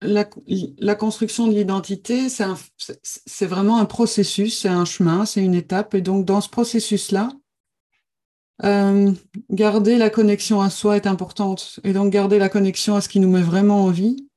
la, construction de l'identité, c'est vraiment un processus, c'est un chemin, c'est une étape. Et donc, dans ce processus-là, euh, garder la connexion à soi est importante. Et donc, garder la connexion à ce qui nous met vraiment en vie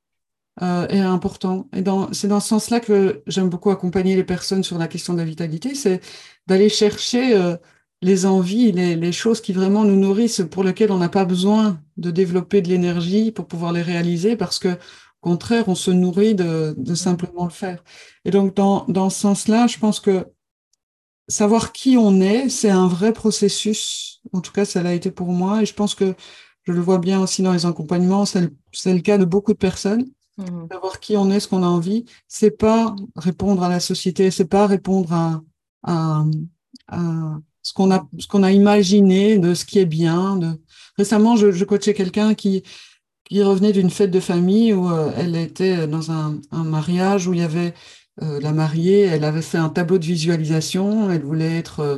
euh, est important. Et c'est dans ce sens-là que j'aime beaucoup accompagner les personnes sur la question de la vitalité, c'est d'aller chercher euh, les envies, les, les, choses qui vraiment nous nourrissent, pour lesquelles on n'a pas besoin de développer de l'énergie pour pouvoir les réaliser, parce que au contraire, on se nourrit de, de simplement le faire. Et donc, dans, dans ce sens-là, je pense que savoir qui on est, c'est un vrai processus. En tout cas, ça l'a été pour moi, et je pense que je le vois bien aussi dans les accompagnements, c'est le, le cas de beaucoup de personnes. Mmh. Savoir qui on est, ce qu'on a envie, c'est pas répondre à la société, c'est pas répondre à, ce qu'on a, imaginé de ce qui est bien. Récemment, je, coachais quelqu'un qui, revenait d'une fête de famille où elle était dans un, mariage où il y avait la mariée, elle avait fait un tableau de visualisation, elle voulait être euh,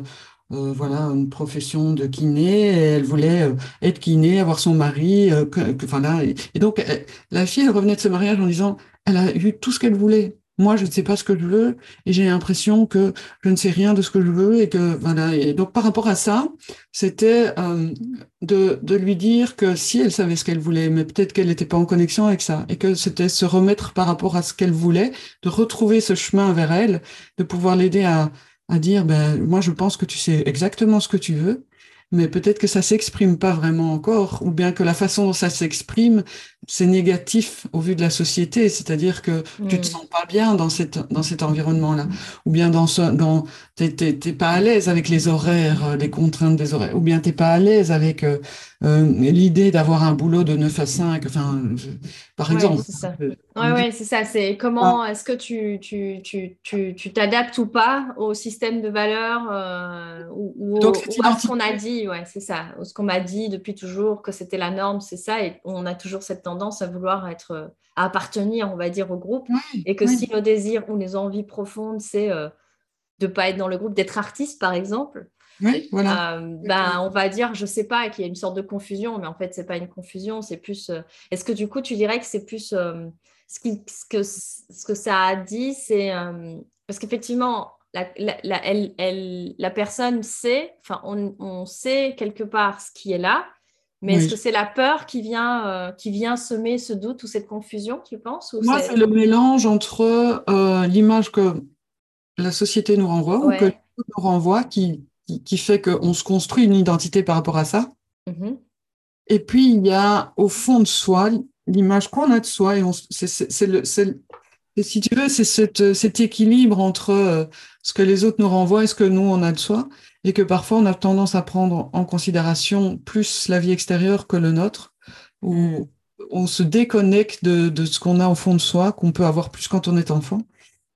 voilà, une profession de kiné, elle voulait euh, être kiné, avoir son mari, euh, et, donc la fille, elle revenait de ce mariage en disant, elle a eu tout ce qu'elle voulait. Moi, je ne sais pas ce que je veux, et j'ai l'impression que je ne sais rien de ce que je veux, et que voilà. Et donc par rapport à ça, c'était de, de lui dire que si elle savait ce qu'elle voulait, mais peut-être qu'elle n'était pas en connexion avec ça, et que c'était se remettre par rapport à ce qu'elle voulait, de retrouver ce chemin vers elle, de pouvoir l'aider à à dire, ben, moi je pense que tu sais exactement ce que tu veux, mais peut-être que ça s'exprime pas vraiment encore, ou bien que la façon dont ça s'exprime, c'est négatif au vu de la société, c'est-à-dire que tu te mm. sens pas bien dans cette dans cet environnement-là, ou bien dans ce dans t'es pas à l'aise avec les horaires, euh, les contraintes des horaires, ou bien t'es pas à l'aise avec euh, euh, l'idée d'avoir un boulot de 9 à 5, enfin par exemple. Ça. Ouais, ouais, c'est ça. C'est comment ah. est-ce que tu tu tu tu tu t'adaptes ou pas au système de valeurs ou, ou, à ce qu'on a dit, ouais, c'est ça, ce qu'on m'a dit depuis toujours que c'était la norme, c'est ça, et on a toujours cette tendance à vouloir être, à appartenir, on va dire, au groupe. et que si nos désirs ou les envies profondes, c'est euh, de ne pas être dans le groupe, d'être artiste, par exemple, voilà. Euh, ben, on va dire, je sais pas, qu'il y a une sorte de confusion, mais en fait, c'est pas une confusion, c'est plus. Euh, est-ce que du coup, tu dirais que c'est plus ce, qui, ce, que, ce que ça a dit, c'est parce qu'effectivement, la, la, elle, elle, la personne sait, enfin, on, on, sait quelque part ce qui est là, mais est-ce que c'est la peur qui vient, euh, qui vient semer ce doute ou cette confusion, tu penses Moi, c'est le mélange entre euh, l'image que la société nous renvoie ou que nous renvoie qui, qui, fait qu'on se construit une identité par rapport à ça. Mm-hmm. Et puis, il y a au fond de soi l'image qu'on a de soi. Et c'est le, si tu veux, c'est cet équilibre entre euh, ce que les autres nous renvoient et ce que nous, on a de soi et que parfois on a tendance à prendre en considération plus la vie extérieure que le nôtre, où mm. on se déconnecte de, ce qu'on a au fond de soi, qu'on peut avoir plus quand on est enfant.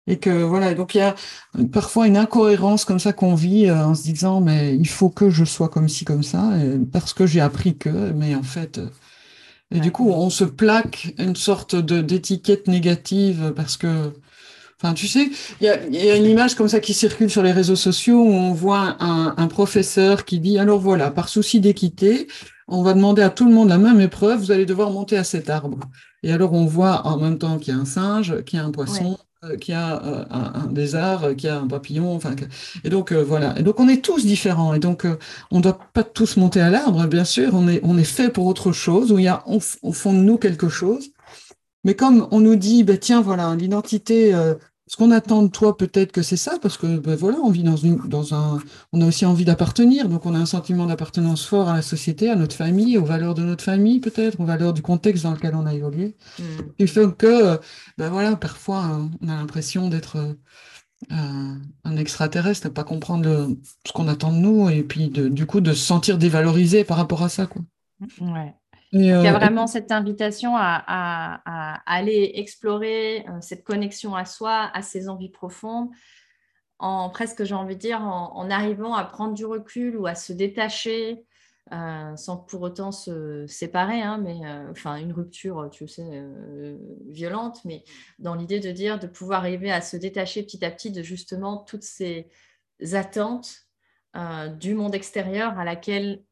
Et que voilà, donc il y a parfois une incohérence comme ça qu'on vit euh, en se disant mais il faut que je sois comme ci comme ça parce que j'ai appris que, mais en fait, euh, et du coup on se plaque une sorte de d'étiquette négative parce que Enfin, tu sais, il y a, une image comme ça qui circule sur les réseaux sociaux où on voit un, professeur qui dit alors voilà, par souci d'équité, on va demander à tout le monde la même épreuve, vous allez devoir monter à cet arbre. Et alors on voit en même temps qu'il y a un singe, qu'il y a un poisson, euh, qu'il y a euh, un, arts, qu'il y a un papillon. Enfin, et donc euh, voilà. Et donc on est tous différents. Et donc on ne doit pas tous monter à l'arbre, bien sûr. On est on est fait pour autre chose où il y a au, fond de nous quelque chose. Mais comme on nous dit, ben tiens, voilà, l'identité, ce qu'on attend de toi, peut-être que c'est ça, parce que ben voilà, on vit dans, une, dans un, on a aussi envie d'appartenir, donc on a un sentiment d'appartenance fort à la société, à notre famille, aux valeurs de notre famille, peut-être, aux valeurs du contexte dans lequel on a évolué. Mm. Il fait que, ben voilà, parfois, on a l'impression d'être euh, un extraterrestre, de pas comprendre ce qu'on attend de nous, et puis de, du coup de se sentir dévalorisé par rapport à ça, quoi. Ouais il y a euh, vraiment cette invitation à, aller explorer euh, cette connexion à soi, à ses envies profondes, en presque, j'ai envie de dire, en, arrivant à prendre du recul ou à se détacher, euh, sans pour autant se séparer, hein, mais enfin une rupture, tu sais, violente, mais dans l'idée de dire, de pouvoir arriver à se détacher petit à petit de justement toutes ces attentes du monde extérieur à laquelle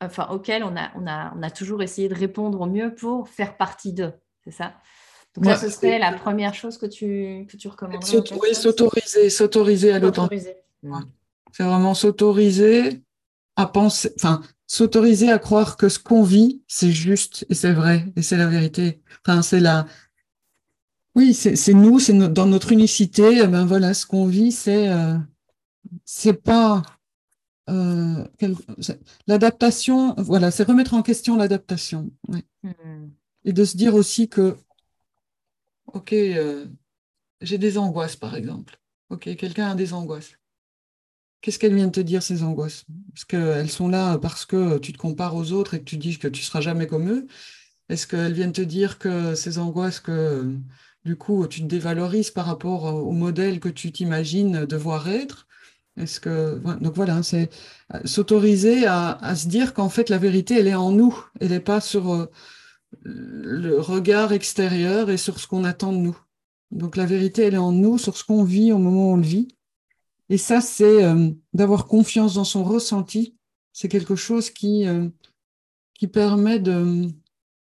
enfin, auquel on a, on, a, on a toujours essayé de répondre au mieux pour faire partie d'eux. C'est ça? Donc ça, ce serait la première chose que tu, que tu recommanderais Oui, s'autoriser, s'autoriser à l'authenticité. C'est vraiment s'autoriser à penser, enfin, s'autoriser à croire que ce qu'on vit, c'est juste et c'est vrai et c'est la vérité. Enfin, c'est la, oui, c'est nous, c'est dans notre unicité. Eh ben voilà, ce qu'on vit, c'est, euh, c'est pas, euh, l'adaptation, voilà, c'est remettre en question l'adaptation. Hmm. Et de se dire aussi que, ok, euh, j'ai des angoisses, par exemple. Ok, quelqu'un a des angoisses. Qu'est-ce qu'elle vient de te dire, ces angoisses? Est-ce qu'elles sont là parce que tu te compares aux autres et que tu dis que tu seras jamais comme eux Est-ce qu'elles viennent te dire que ces angoisses, que du coup, tu te dévalorises par rapport au modèle que tu t'imagines devoir être? Est-ce que donc voilà, c'est euh, s'autoriser à, se dire qu'en fait la vérité elle est en nous, elle n'est pas sur euh, le regard extérieur et sur ce qu'on attend de nous. Donc la vérité, elle est en nous, sur ce qu'on vit au moment où on le vit. Et ça, c'est euh, d'avoir confiance dans son ressenti. C'est quelque chose qui, qui permet de,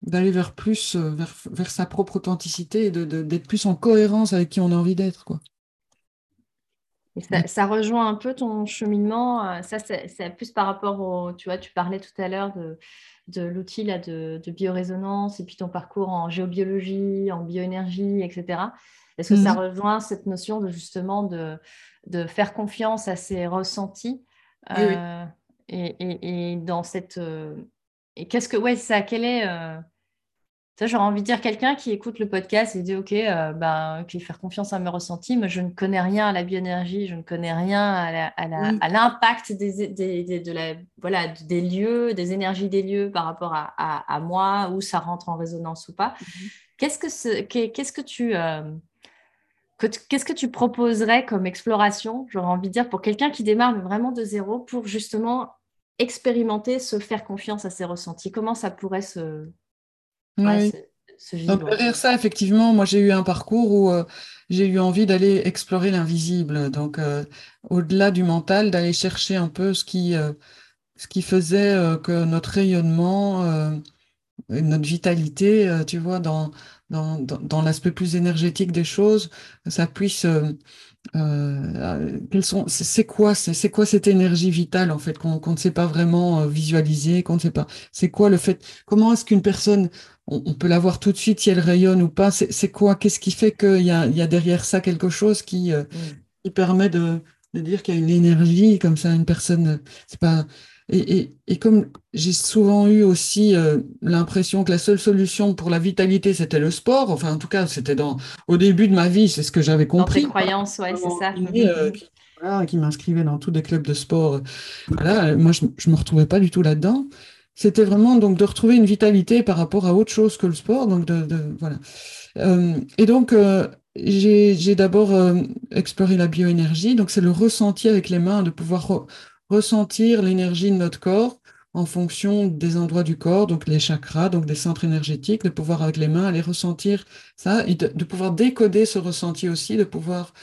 d'aller vers plus, vers, vers, sa propre authenticité et d'être de, plus en cohérence avec qui on a envie d'être. quoi. Ça, ça, rejoint un peu ton cheminement. Ça, c'est plus par rapport au. Tu vois, tu parlais tout à l'heure de, de l'outil de, de biorésonance et puis ton parcours en géobiologie, en bioénergie, etc. Est-ce que ça mhm. rejoint cette notion de justement de, de faire confiance à ses ressentis euh, Et, et, dans cette euh, et qu'est-ce que ouais ça quel est euh, j'aurais envie de dire quelqu'un qui écoute le podcast et dit ok ben qui faire confiance à mes ressentis mais je ne connais rien à la bioénergie je ne connais rien à l'impact des, des, de la voilà des lieux des énergies des lieux par rapport à, à, moi où ça rentre en résonance ou pas. Mhm. qu'est-ce que qu'est-ce que tu Qu'est-ce que tu proposerais comme exploration, j'aurais envie de dire, pour quelqu'un qui démarre vraiment de zéro, pour justement expérimenter, se faire confiance à ses ressentis? Comment ça pourrait se, oui. derrière ça, effectivement, moi j'ai eu un parcours où euh, j'ai eu envie d'aller explorer l'invisible. Donc, euh, au-delà du mental, d'aller chercher un peu ce qui, euh, ce qui faisait que notre rayonnement, notre vitalité, tu vois, dans, dans, dans, l'aspect plus énergétique des choses, ça puisse euh, euh sont c'est quoi c'est quoi cette énergie vitale en fait qu'on ne sait pas vraiment euh, visualiser qu'on ne sait pas. C'est quoi le fait comment est-ce qu'une personne on, peut la voir tout de suite si elle rayonne ou pas? C'est quoi? Qu'est-ce qui fait qu'il y a, il y a derrière ça quelque chose qui, euh, mm. qui permet de, de dire qu'il y a une énergie comme ça une personne c'est pas et, et, comme j'ai souvent eu aussi euh, l'impression que la seule solution pour la vitalité, c'était le sport, enfin en tout cas, c'était dans au début de ma vie, c'est ce que j'avais compris. Dans tes croyances, ouais, c'est ça. Euh, qui, voilà, qui m'inscrivait dans tous les clubs de sport. Voilà, moi, je ne me retrouvais pas du tout là-dedans. C'était vraiment donc de retrouver une vitalité par rapport à autre chose que le sport. Donc de, de voilà. Euh, et donc j'ai d'abord exploré la bioénergie. Donc c'est le ressenti avec les mains, de pouvoir ressentir l'énergie de notre corps en fonction des endroits du corps, donc les chakras, donc des centres énergétiques, de pouvoir avec les mains aller ressentir ça et de, pouvoir décoder ce ressenti aussi, de pouvoir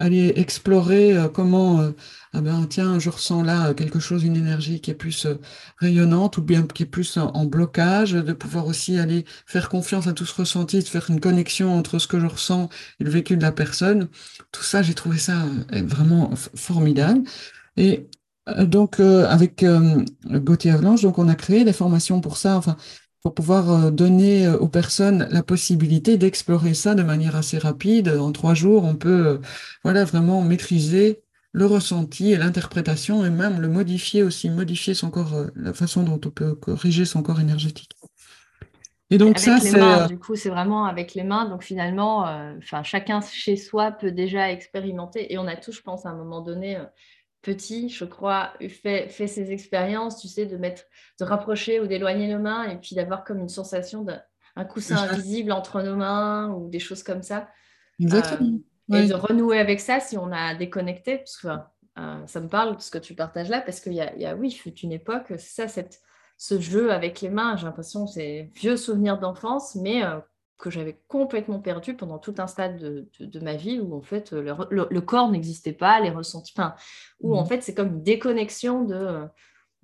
aller explorer euh, comment, euh, ah ben tiens, je ressens là quelque chose, une énergie qui est plus euh, rayonnante ou bien qui est plus en, blocage, de pouvoir aussi aller faire confiance à tout ce ressenti, de faire une connexion entre ce que je ressens et le vécu de la personne. Tout ça, j'ai trouvé ça vraiment formidable. Et euh, donc, euh, avec euh, Gauthier Avalanche, donc on a créé des formations pour ça, enfin, pour pouvoir donner aux personnes la possibilité d'explorer ça de manière assez rapide. En trois jours, on peut voilà, vraiment maîtriser le ressenti et l'interprétation et même le modifier aussi, modifier son corps, la façon dont on peut corriger son corps énergétique. Et donc ça, c'est du coup, c'est vraiment avec les mains. Donc finalement, enfin, chacun chez soi peut déjà expérimenter. Et on a tous, je pense, à un moment donné, petit, je crois, fait, fait ses expériences, tu sais, de mettre, de rapprocher ou d'éloigner nos mains et puis d'avoir comme une sensation d'un coussin invisible entre nos mains ou des choses comme ça. Exactement. Euh, et de renouer avec ça si on a déconnecté, parce que euh, ça me parle ce que tu partages là, parce qu'il y, y a, oui, fut une époque, c'est ça, cette, ce jeu avec les mains, j'ai l'impression c'est vieux souvenir d'enfance, mais euh, que j'avais complètement perdu pendant tout un stade de, ma vie où en fait le, corps n'existait pas, les ressentis, enfin, où en mmh. fait c'est comme une déconnexion de,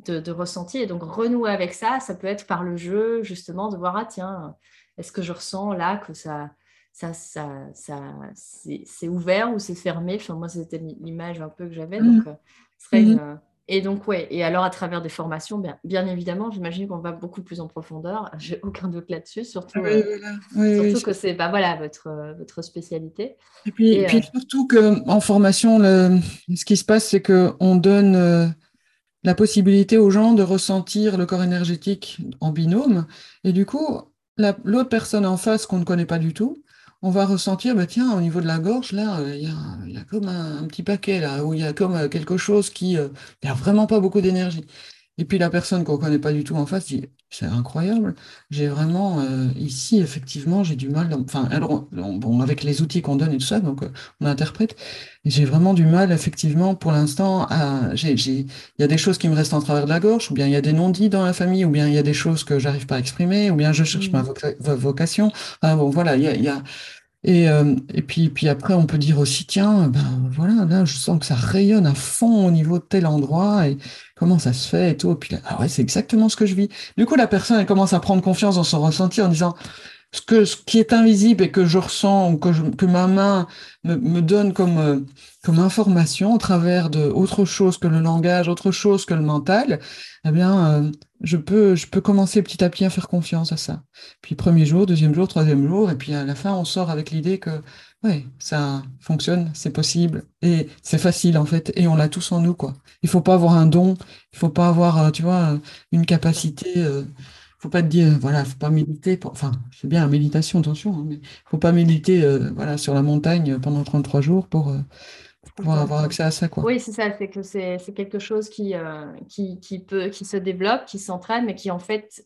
de, ressenti et donc renouer avec ça, ça peut être par le jeu justement de voir ah tiens, est-ce que je ressens là que ça, ça, ça, ça c'est ouvert ou c'est fermé, enfin moi c'était l'image un peu que j'avais, mmh. donc euh, ce serait mmh. une et donc, ouais, et alors à travers des formations, bien, bien évidemment, j'imagine qu'on va beaucoup plus en profondeur. *laughs* J'ai aucun doute là-dessus, surtout, euh, surtout que c'est bah, voilà, votre, euh, votre spécialité. Et puis, et, puis euh, surtout qu'en formation, le, ce qui se passe, c'est qu'on donne la possibilité aux gens de ressentir le corps énergétique en binôme. Et du coup, l'autre personne en face qu'on ne connaît pas du tout, on va ressentir, bah, tiens, au niveau de la gorge, là, euh, il y, a, comme un, petit paquet, là, où il y a comme euh, quelque chose qui, n'a euh, vraiment pas beaucoup d'énergie. Et puis la personne qu'on ne connaît pas du tout en face dit c'est incroyable. J'ai vraiment euh, ici effectivement j'ai du mal. Enfin alors bon avec les outils qu'on donne et tout ça donc euh, on interprète. j'ai vraiment du mal effectivement pour l'instant à j'ai il y a des choses qui me restent en travers de la gorge ou bien il y a des non-dits dans la famille ou bien il y a des choses que j'arrive pas à exprimer ou bien je cherche ma mmh. vocation. Bon voilà il y a, y a et, euh, et puis, puis après, on peut dire aussi, tiens, ben voilà, là, je sens que ça rayonne à fond au niveau de tel endroit, et comment ça se fait et tout. Et puis là, ah ouais, c'est exactement ce que je vis. Du coup, la personne, elle commence à prendre confiance dans son ressenti en disant, ce, que, ce qui est invisible et que je ressens ou que, je, que ma main me, me donne comme, euh, comme information au travers de autre chose que le langage, autre chose que le mental, eh bien, euh, je, peux, je peux commencer petit à petit à faire confiance à ça. Puis premier jour, deuxième jour, troisième jour, et puis à la fin, on sort avec l'idée que ouais, ça fonctionne, c'est possible et c'est facile en fait, et on l'a tous en nous quoi. Il faut pas avoir un don, il faut pas avoir, euh, tu vois, une capacité faut pas te dire, voilà, faut pas méditer. enfin, c'est bien la méditation, attention, hein, mais faut pas méditer, euh, voilà, sur la montagne pendant 33 jours pour, euh, pouvoir avoir accès à ça, quoi. Oui, c'est ça. C'est que c'est quelque chose qui, euh, qui, qui, peut, qui se développe, qui s'entraîne, mais qui en fait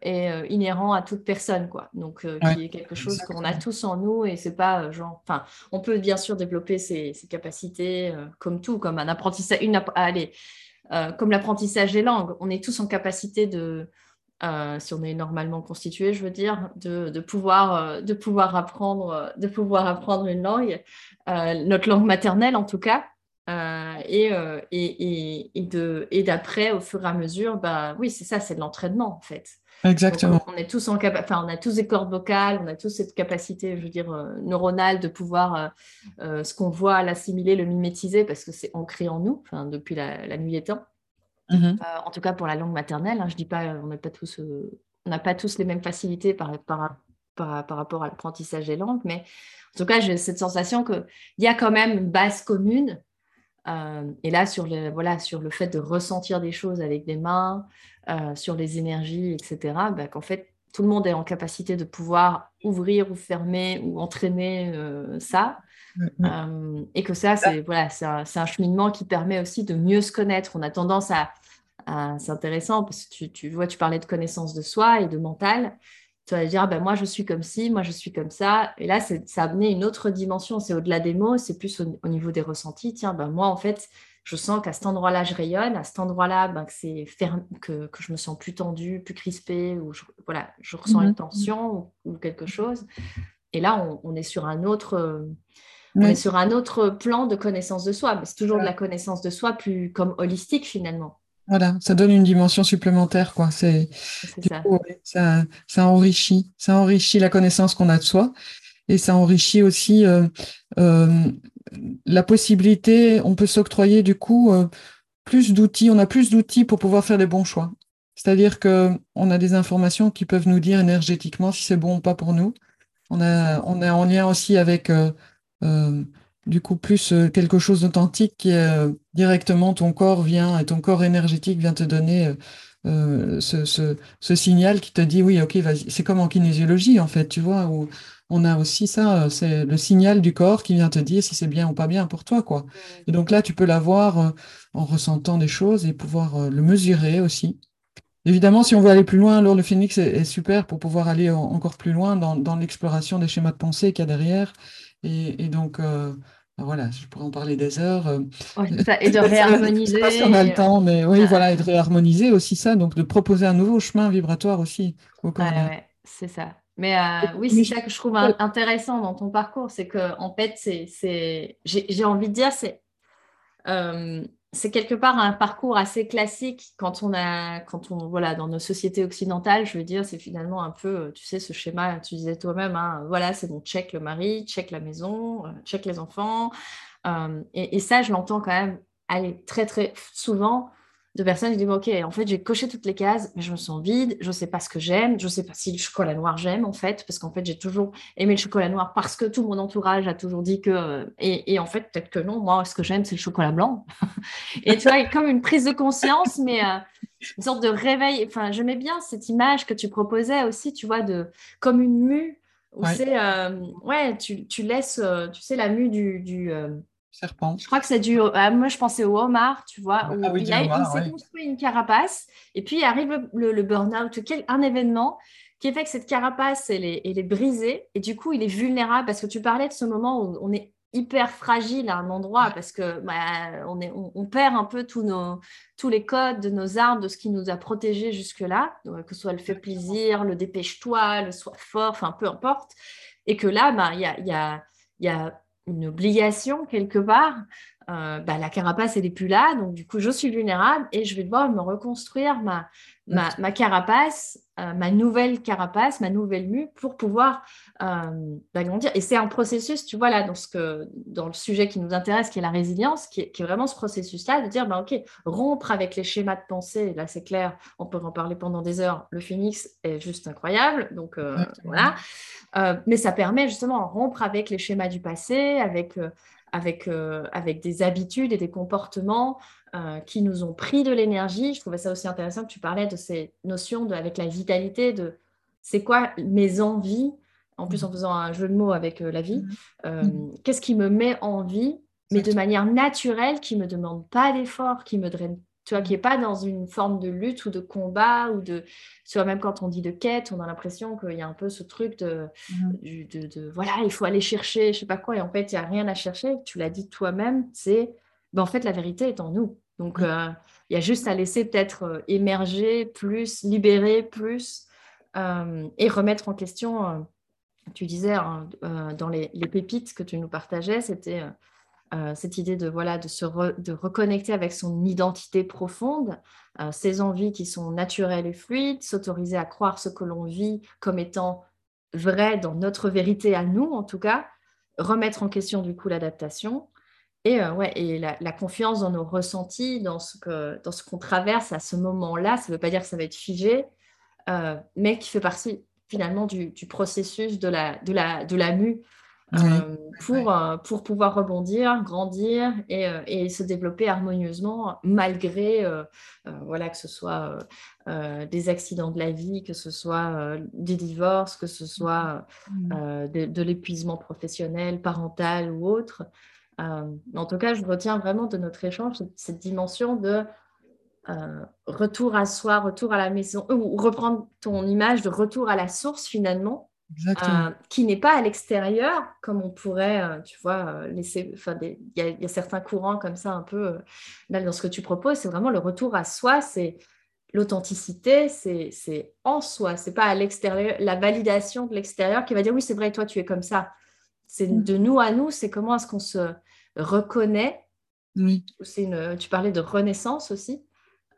est inhérent à toute personne, quoi. Donc, qui est quelque chose qu'on a tous en nous et c'est pas genre, enfin, on peut bien sûr développer ses, capacités comme tout, comme un apprentissage, une, allez, comme l'apprentissage des langues. On est tous en capacité de euh, si on est normalement constitué, je veux dire, de, pouvoir, euh, de, pouvoir, apprendre, de pouvoir apprendre une langue, euh, notre langue maternelle en tout cas. et, et, et, d'après, au fur et à mesure, bah, oui, c'est ça, c'est de l'entraînement en fait. Exactement. on est tous en enfin, on a tous des cordes vocales, on a tous cette capacité, je veux dire, neuronale de pouvoir ce qu'on voit l'assimiler, le mimétiser parce que c'est ancré en nous, depuis la, la nuit des temps. Mmh euh, en tout cas pour la langue maternelle. Hein, je dis pas, on n'a pas tous, euh, on n'a pas tous les mêmes facilités par, par, par, par rapport à l'apprentissage des langues, mais en tout cas j'ai cette sensation qu'il y a quand même une base commune. Euh, et là sur le voilà sur le fait de ressentir des choses avec des mains, sur les énergies, etc. Bah, qu'en fait tout le monde est en capacité de pouvoir ouvrir ou fermer ou entraîner ça. Mmh, mmh. et que ça, c'est voilà, un, un, cheminement qui permet aussi de mieux se connaître. On a tendance à, c'est intéressant parce que tu, vois, tu parlais de connaissance de soi et de mental. Tu vas dire, ben, moi, je suis comme ci, moi, je suis comme ça. Et là, ça a amené une autre dimension. C'est au-delà des mots, c'est plus au, niveau des ressentis. Tiens, ben, moi, en fait, je sens qu'à cet endroit-là, je rayonne. À cet endroit-là, ben, que, c'est que, que, je me sens plus tendue, plus crispée, ou je, voilà, je ressens une mmh tension ou, quelque chose. Et là, on, est sur un autre. On est sur un autre plan de connaissance de soi, mais c'est toujours de la connaissance de soi plus comme holistique finalement. Voilà, ça donne une dimension supplémentaire, quoi. C'est, ça. ça, enrichit, ça enrichit la connaissance qu'on a de soi, et ça enrichit aussi euh, euh, la possibilité. On peut s'octroyer du coup euh, plus d'outils. On a plus d'outils pour pouvoir faire les bons choix. C'est-à-dire que on a des informations qui peuvent nous dire énergétiquement si c'est bon ou pas pour nous. On a, on est en lien aussi avec du coup plus euh, quelque chose d'authentique qui est euh, directement ton corps vient et ton corps énergétique vient te donner euh, ce, ce, signal qui te dit oui ok vas-y c'est comme en kinésiologie en fait tu vois où on a aussi ça c'est le signal du corps qui vient te dire si c'est bien ou pas bien pour toi quoi. Et donc là tu peux l'avoir en ressentant des choses et pouvoir le mesurer aussi. Évidemment, si on veut aller plus loin, alors le phénix est, super pour pouvoir aller encore plus loin dans, dans l'exploration des schémas de pensée qu'il y a derrière et, donc, euh, ben voilà, je pourrais en parler des heures. Euh. et de *laughs* réharmoniser. Je sais pas si on a le temps, mais oui, voilà, et de réharmoniser aussi ça, donc de proposer un nouveau chemin vibratoire aussi c'est ça. Mais euh, oui, c'est ça que je trouve intéressant dans ton parcours, c'est que en fait, c'est, j'ai envie de dire, c'est c'est quelque part un parcours assez classique quand on a, quand on, voilà, dans nos sociétés occidentales, je veux dire, c'est finalement un peu, tu sais, ce schéma, tu disais toi-même, hein, voilà, c'est bon, check le mari, check la maison, euh, check les enfants. Euh, et, et, ça, je l'entends quand même aller très, très souvent de personnes qui disent ok en fait j'ai coché toutes les cases mais je me sens vide je ne sais pas ce que j'aime je ne sais pas si le chocolat noir j'aime en fait parce qu'en fait j'ai toujours aimé le chocolat noir parce que tout mon entourage a toujours dit que et, en fait peut-être que non moi ce que j'aime c'est le chocolat blanc. *laughs* Et tu vois comme une prise de conscience mais euh, une sorte de réveil. Enfin j'aimais bien cette image que tu proposais aussi tu vois de comme une mue où c'est euh, ouais tu, tu, laisses euh, tu sais la mue du, du serpent. Je crois que c'est du. Euh, moi, je pensais au homard, tu vois. Ah, où il, s'est construit une carapace et puis arrive le, burn-out, un événement qui fait que cette carapace, elle est, elle est, brisée et du coup, il est vulnérable parce que tu parlais de ce moment où on est hyper fragile à un endroit parce que bah, on, est, on, perd un peu tous, nos, tous les codes de nos armes, de ce qui nous a protégés jusque-là, que ce soit le fait plaisir, le dépêche-toi, le sois fort, enfin peu importe. Et que là, bah, il y, a, y, a, y a une obligation quelque part. Euh, bah, la carapace, elle n'est plus là, donc du coup, je suis vulnérable et je vais devoir me reconstruire ma, ma, carapace, euh, ma nouvelle carapace, ma nouvelle mue pour pouvoir euh, grandir. Et c'est un processus, tu vois, là, dans, ce que, dans le sujet qui nous intéresse, qui est la résilience, qui est, vraiment ce processus-là de dire, bah, OK, rompre avec les schémas de pensée, là, c'est clair, on peut en parler pendant des heures. Le phoenix est juste incroyable, donc euh, voilà. mais ça permet justement de rompre avec les schémas du passé, avec avec, avec des habitudes et des comportements euh, qui nous ont pris de l'énergie. Je trouvais ça aussi intéressant que tu parlais de ces notions de, avec la vitalité de c'est quoi mes envies, en plus en mhm. faisant un jeu de mots avec euh, la vie, mhm. Euh, mhm. qu'est-ce qui me met en vie, mais de manière naturelle, qui ne me demande pas d'effort, qui me draine tu vois, qui n'est pas dans une forme de lutte ou de combat ou de, tu vois, même quand on dit de quête, on a l'impression qu'il y a un peu ce truc de, de, de, voilà, il faut aller chercher, je sais pas quoi, et en fait, il n'y a rien à chercher. Tu l'as dit toi-même, c'est, ben, en fait, la vérité est en nous. Donc, euh, il y a juste à laisser peut-être euh, émerger plus, libérer plus euh, et remettre en question. tu disais hein, dans les, pépites que tu nous partageais, c'était cette idée de, voilà, de se de reconnecter avec son identité profonde, ses envies qui sont naturelles et fluides, s'autoriser à croire ce que l'on vit comme étant vrai dans notre vérité à nous, en tout cas, remettre en question du coup l'adaptation. Et, euh, ouais, et la, confiance dans nos ressentis, dans ce, que, qu'on traverse à ce moment-là, ça ne veut pas dire que ça va être figé, euh, mais qui fait partie finalement du, du, processus de la, de la, de la mue euh, pour, pour pouvoir rebondir, grandir et, et, se développer harmonieusement malgré voilà, que ce soit des accidents de la vie, que ce soit des divorces, que ce soit mmh. de, de l'épuisement professionnel, parental ou autre. Euh, en tout cas, je retiens vraiment de notre échange cette dimension de euh, retour à soi, retour à la maison, ou reprendre ton image de retour à la source finalement, euh, qui n'est pas à l'extérieur, comme on pourrait, tu vois, laisser. Enfin, il y, a certains courants comme ça, un peu là dans ce que tu proposes, c'est vraiment le retour à soi, c'est l'authenticité, c'est en soi, c'est pas à l'extérieur, la validation de l'extérieur qui va dire oui, c'est vrai, toi, tu es comme ça. C'est mm. de nous à nous, c'est comment est-ce qu'on se reconnaît. Oui. Une, tu parlais de renaissance aussi.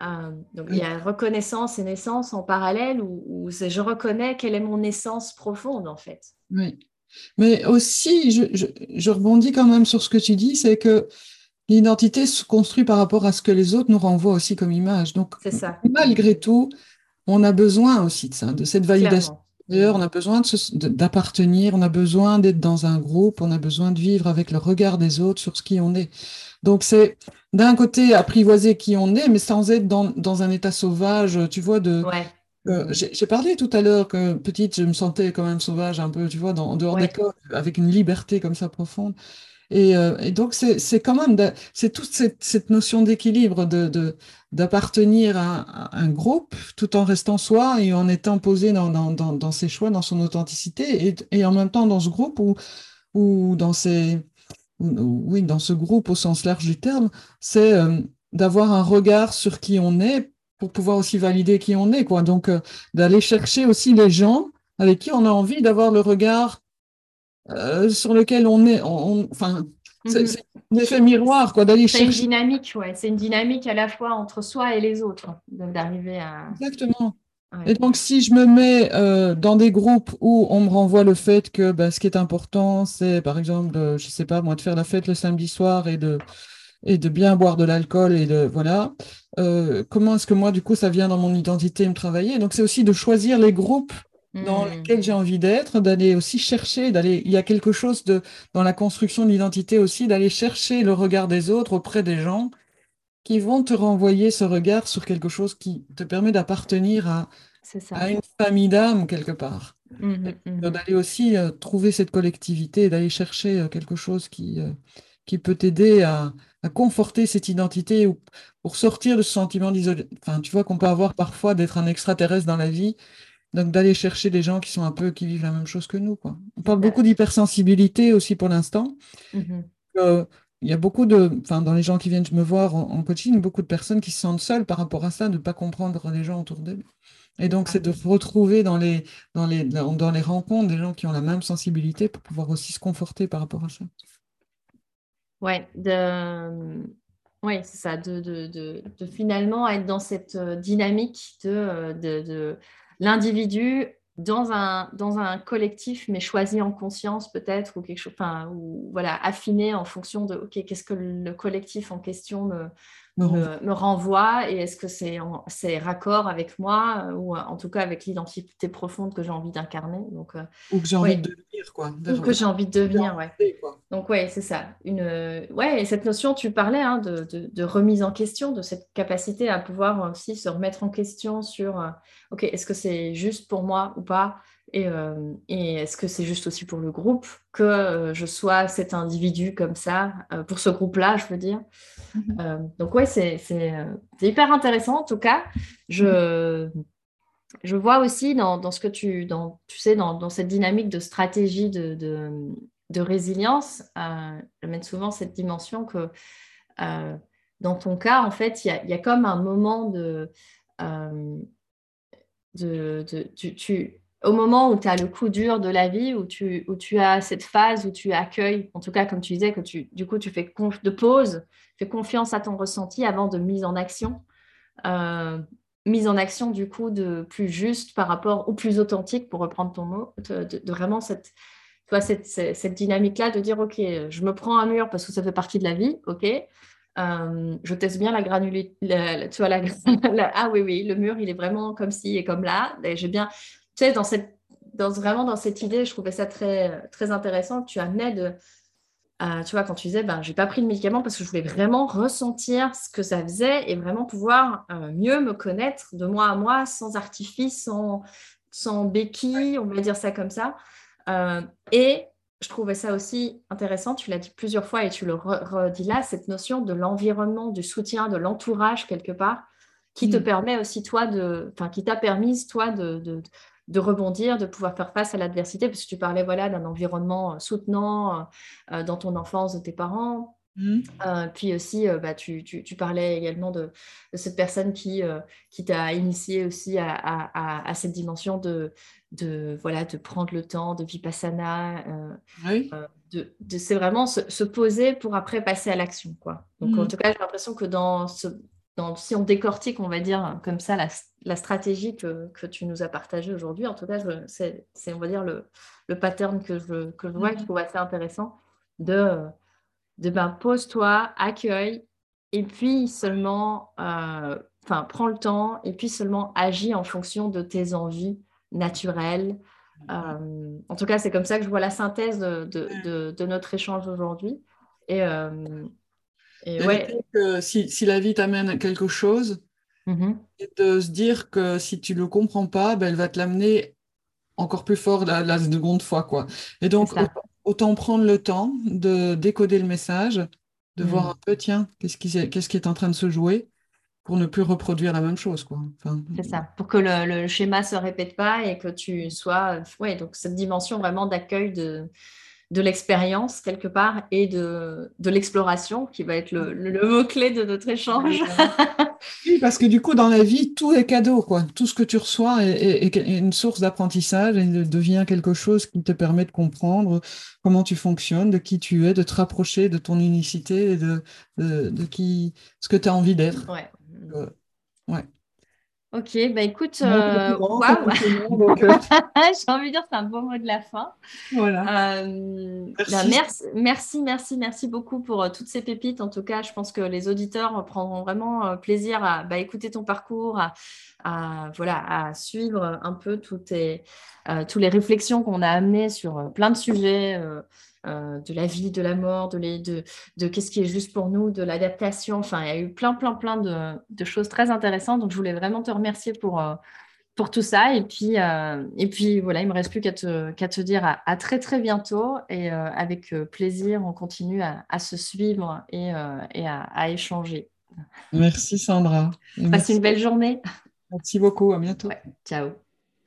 Euh, donc il y a reconnaissance et naissance en parallèle où, je reconnais quelle est mon essence profonde en fait. Oui. Mais aussi, je, rebondis quand même sur ce que tu dis, c'est que l'identité se construit par rapport à ce que les autres nous renvoient aussi comme image. Donc, ça. malgré tout, on a besoin aussi de ça, de cette validation on a besoin d'appartenir, on a besoin d'être dans un groupe, on a besoin de vivre avec le regard des autres sur ce qui on est. Donc c'est d'un côté apprivoiser qui on est, mais sans être dans, un état sauvage, tu vois, de... Euh, j'ai parlé tout à l'heure que petite, je me sentais quand même sauvage un peu, tu vois, en dehors des codes, avec une liberté comme ça profonde. Euh, et, donc, c'est quand même, c'est toute cette, notion d'équilibre, de, d'appartenir à, un groupe tout en restant soi et en étant posé dans, dans, ses choix, dans son authenticité, et, et, en même temps dans ce groupe ou, ou dans ces, oui, dans ce groupe au sens large du terme, c'est euh, d'avoir un regard sur qui on est pour pouvoir aussi valider qui on est, quoi. Donc, euh, d'aller chercher aussi les gens avec qui on a envie d'avoir le regard euh, sur lequel on est, enfin, mhm. c'est un effet miroir, quoi, d'aller chercher. C'est une dynamique, ouais. C'est une dynamique à la fois entre soi et les autres, d'arriver à. Exactement. Et donc, si je me mets euh, dans des groupes où on me renvoie le fait que ben, ce qui est important, c'est par exemple, euh, je sais pas, moi, de faire la fête le samedi soir et de, et de bien boire de l'alcool et de voilà. comment est-ce que moi, du coup, ça vient dans mon identité me travailler? Donc, c'est aussi de choisir les groupes dans hmm. lequel j'ai envie d'être, d'aller aussi chercher, d'aller. Il y a quelque chose de dans la construction de l'identité aussi, d'aller chercher le regard des autres auprès des gens qui vont te renvoyer ce regard sur quelque chose qui te permet d'appartenir à, à une famille d'âmes quelque part. Mmh, mmh, mmh. D'aller aussi euh, trouver cette collectivité, d'aller chercher euh, quelque chose qui, euh, qui peut t'aider à, conforter cette identité ou pour sortir de ce sentiment d'isolement. Enfin, tu vois qu'on peut avoir parfois d'être un extraterrestre dans la vie, donc d'aller chercher des gens qui sont un peu, qui vivent la même chose que nous. Quoi. On parle beaucoup d'hypersensibilité aussi pour l'instant. Mm-hmm. Euh, il y a beaucoup de, enfin, dans les gens qui viennent me voir en, coaching, beaucoup de personnes qui se sentent seules par rapport à ça, de ne pas comprendre les gens autour d'eux. Et donc, c'est de se retrouver dans les, dans, les, dans les rencontres des gens qui ont la même sensibilité pour pouvoir aussi se conforter par rapport à ça. Ouais, de... Oui, c'est ça, de, de, de, finalement être dans cette euh, dynamique de, de l'individu dans un, dans un collectif, mais choisi en conscience peut-être, ou quelque chose, enfin, ou voilà, affiné en fonction de, OK, qu'est-ce que le collectif en question me, me, renvoie. et est-ce que c'est c'est raccord avec moi euh, ou euh, en tout cas avec l'identité profonde que j'ai envie d'incarner donc euh, ou que j'ai envie de devenir quoi. Ou que j'ai envie de devenir ouais. donc ouais c'est ça. Une ouais et cette notion tu parlais hein, de, de, remise en question de cette capacité à pouvoir aussi se remettre en question sur ok est-ce que c'est juste pour moi ou pas? Euh, et, est-ce que c'est juste aussi pour le groupe que euh, je sois cet individu comme ça, euh, pour ce groupe-là, je veux dire? Mhm. donc oui, c'est hyper intéressant en tout cas. Je, je vois aussi dans, ce que tu, dans, tu sais, dans, cette dynamique de stratégie de, de, résilience, mets souvent cette dimension que dans ton cas, en fait, il y a, comme un moment de... de, de tu au moment où tu as le coup dur de la vie, où tu, où tu as cette phase où tu accueilles, en tout cas, comme tu disais, que tu, du coup, tu fais de pause, fais confiance à ton ressenti avant de mise en action. Euh, mise en action, du coup, de plus juste par rapport, ou plus authentique, pour reprendre ton mot, de, vraiment cette, cette, cette, dynamique-là de dire, OK, je me prends un mur parce que ça fait partie de la vie, OK, euh, je teste bien la granulité, tu vois, *laughs* la, ah oui, oui, le mur, il est vraiment comme ci et comme là. J'ai bien, sais, dans cette, dans, vraiment dans cette idée, je trouvais ça très, très intéressant tu amenais de, tu vois, quand tu disais, ben, j'ai pas pris de médicaments parce que je voulais vraiment ressentir ce que ça faisait et vraiment pouvoir euh, mieux me connaître de moi à moi, sans artifice, sans, sans béquille, on va dire ça comme ça. Euh, et je trouvais ça aussi intéressant, tu l'as dit plusieurs fois et tu le redis là, cette notion de l'environnement, du soutien, de l'entourage quelque part, qui te mm. permet aussi toi de, enfin, qui t'a permis toi de, de rebondir, de pouvoir faire face à l'adversité, parce que tu parlais voilà, d'un environnement euh, soutenant euh, euh, dans ton enfance de tes parents. Mmh. puis aussi, bah, tu, tu, parlais également de, cette personne qui, qui t'a initié aussi à, à, à, cette dimension de, de, voilà, de prendre le temps, de vipassana. Oui. de, de c'est vraiment se, se, poser pour après passer à l'action. Quoi. Donc, en mmh. tout cas, j'ai l'impression que dans ce, si on décortique, on va dire, comme ça, la, stratégie que, tu nous as partagée aujourd'hui, en tout cas, c'est, on va dire, le, pattern que je, que je vois, que je trouve assez intéressant, de, de ben, pose-toi, accueille, et puis seulement, euh, enfin, prends le temps, et puis seulement agis en fonction de tes envies naturelles. Euh, en tout cas, c'est comme ça que je vois la synthèse de, notre échange aujourd'hui. Et, euh, que si, la vie t'amène à quelque chose, mm-hmm. de se dire que si tu ne le comprends pas, ben, elle va te l'amener encore plus fort la, seconde fois. Quoi. Et donc, autant, prendre le temps de décoder le message, de mm. voir un peu, tiens, qu'est-ce qui, est en train de se jouer pour ne plus reproduire la même chose. Quoi. c'est ça, pour que le, schéma ne se répète pas et que tu sois... Ouais, donc cette dimension vraiment d'accueil de de l'expérience quelque part et de, de l'exploration qui va être le, le, mot-clé de notre échange. oui, parce que du coup, dans la vie, tout est cadeau. Quoi. Tout ce que tu reçois est, une source d'apprentissage et devient quelque chose qui te permet de comprendre comment tu fonctionnes, de qui tu es, de te rapprocher de ton unicité, de, de, qui, ce que tu as envie d'être. Ouais. Euh, ouais. Ok, bah écoute, euh, *laughs* euh. *laughs* j'ai envie de dire c'est un beau mot de la fin. Voilà. Euh, bah, merci. merci. merci, merci, beaucoup pour toutes ces pépites. En tout cas, je pense que les auditeurs prendront vraiment plaisir à bah, écouter ton parcours, à, voilà, à suivre un peu toutes, les, toutes les réflexions qu'on a amenées sur plein de sujets. Euh, de la vie, de la mort, de, de, de qu'est-ce qui est juste pour nous, de l'adaptation. Enfin, il y a eu plein, plein, plein de, choses très intéressantes. Donc, je voulais vraiment te remercier pour, euh, pour tout ça. Et puis, euh, et puis voilà, il ne me reste plus qu'à te, te, dire à, très très bientôt. Et avec plaisir, on continue à, se suivre et, et à, échanger. Merci Sandra. Passe une belle journée. Merci beaucoup, à bientôt. ciao.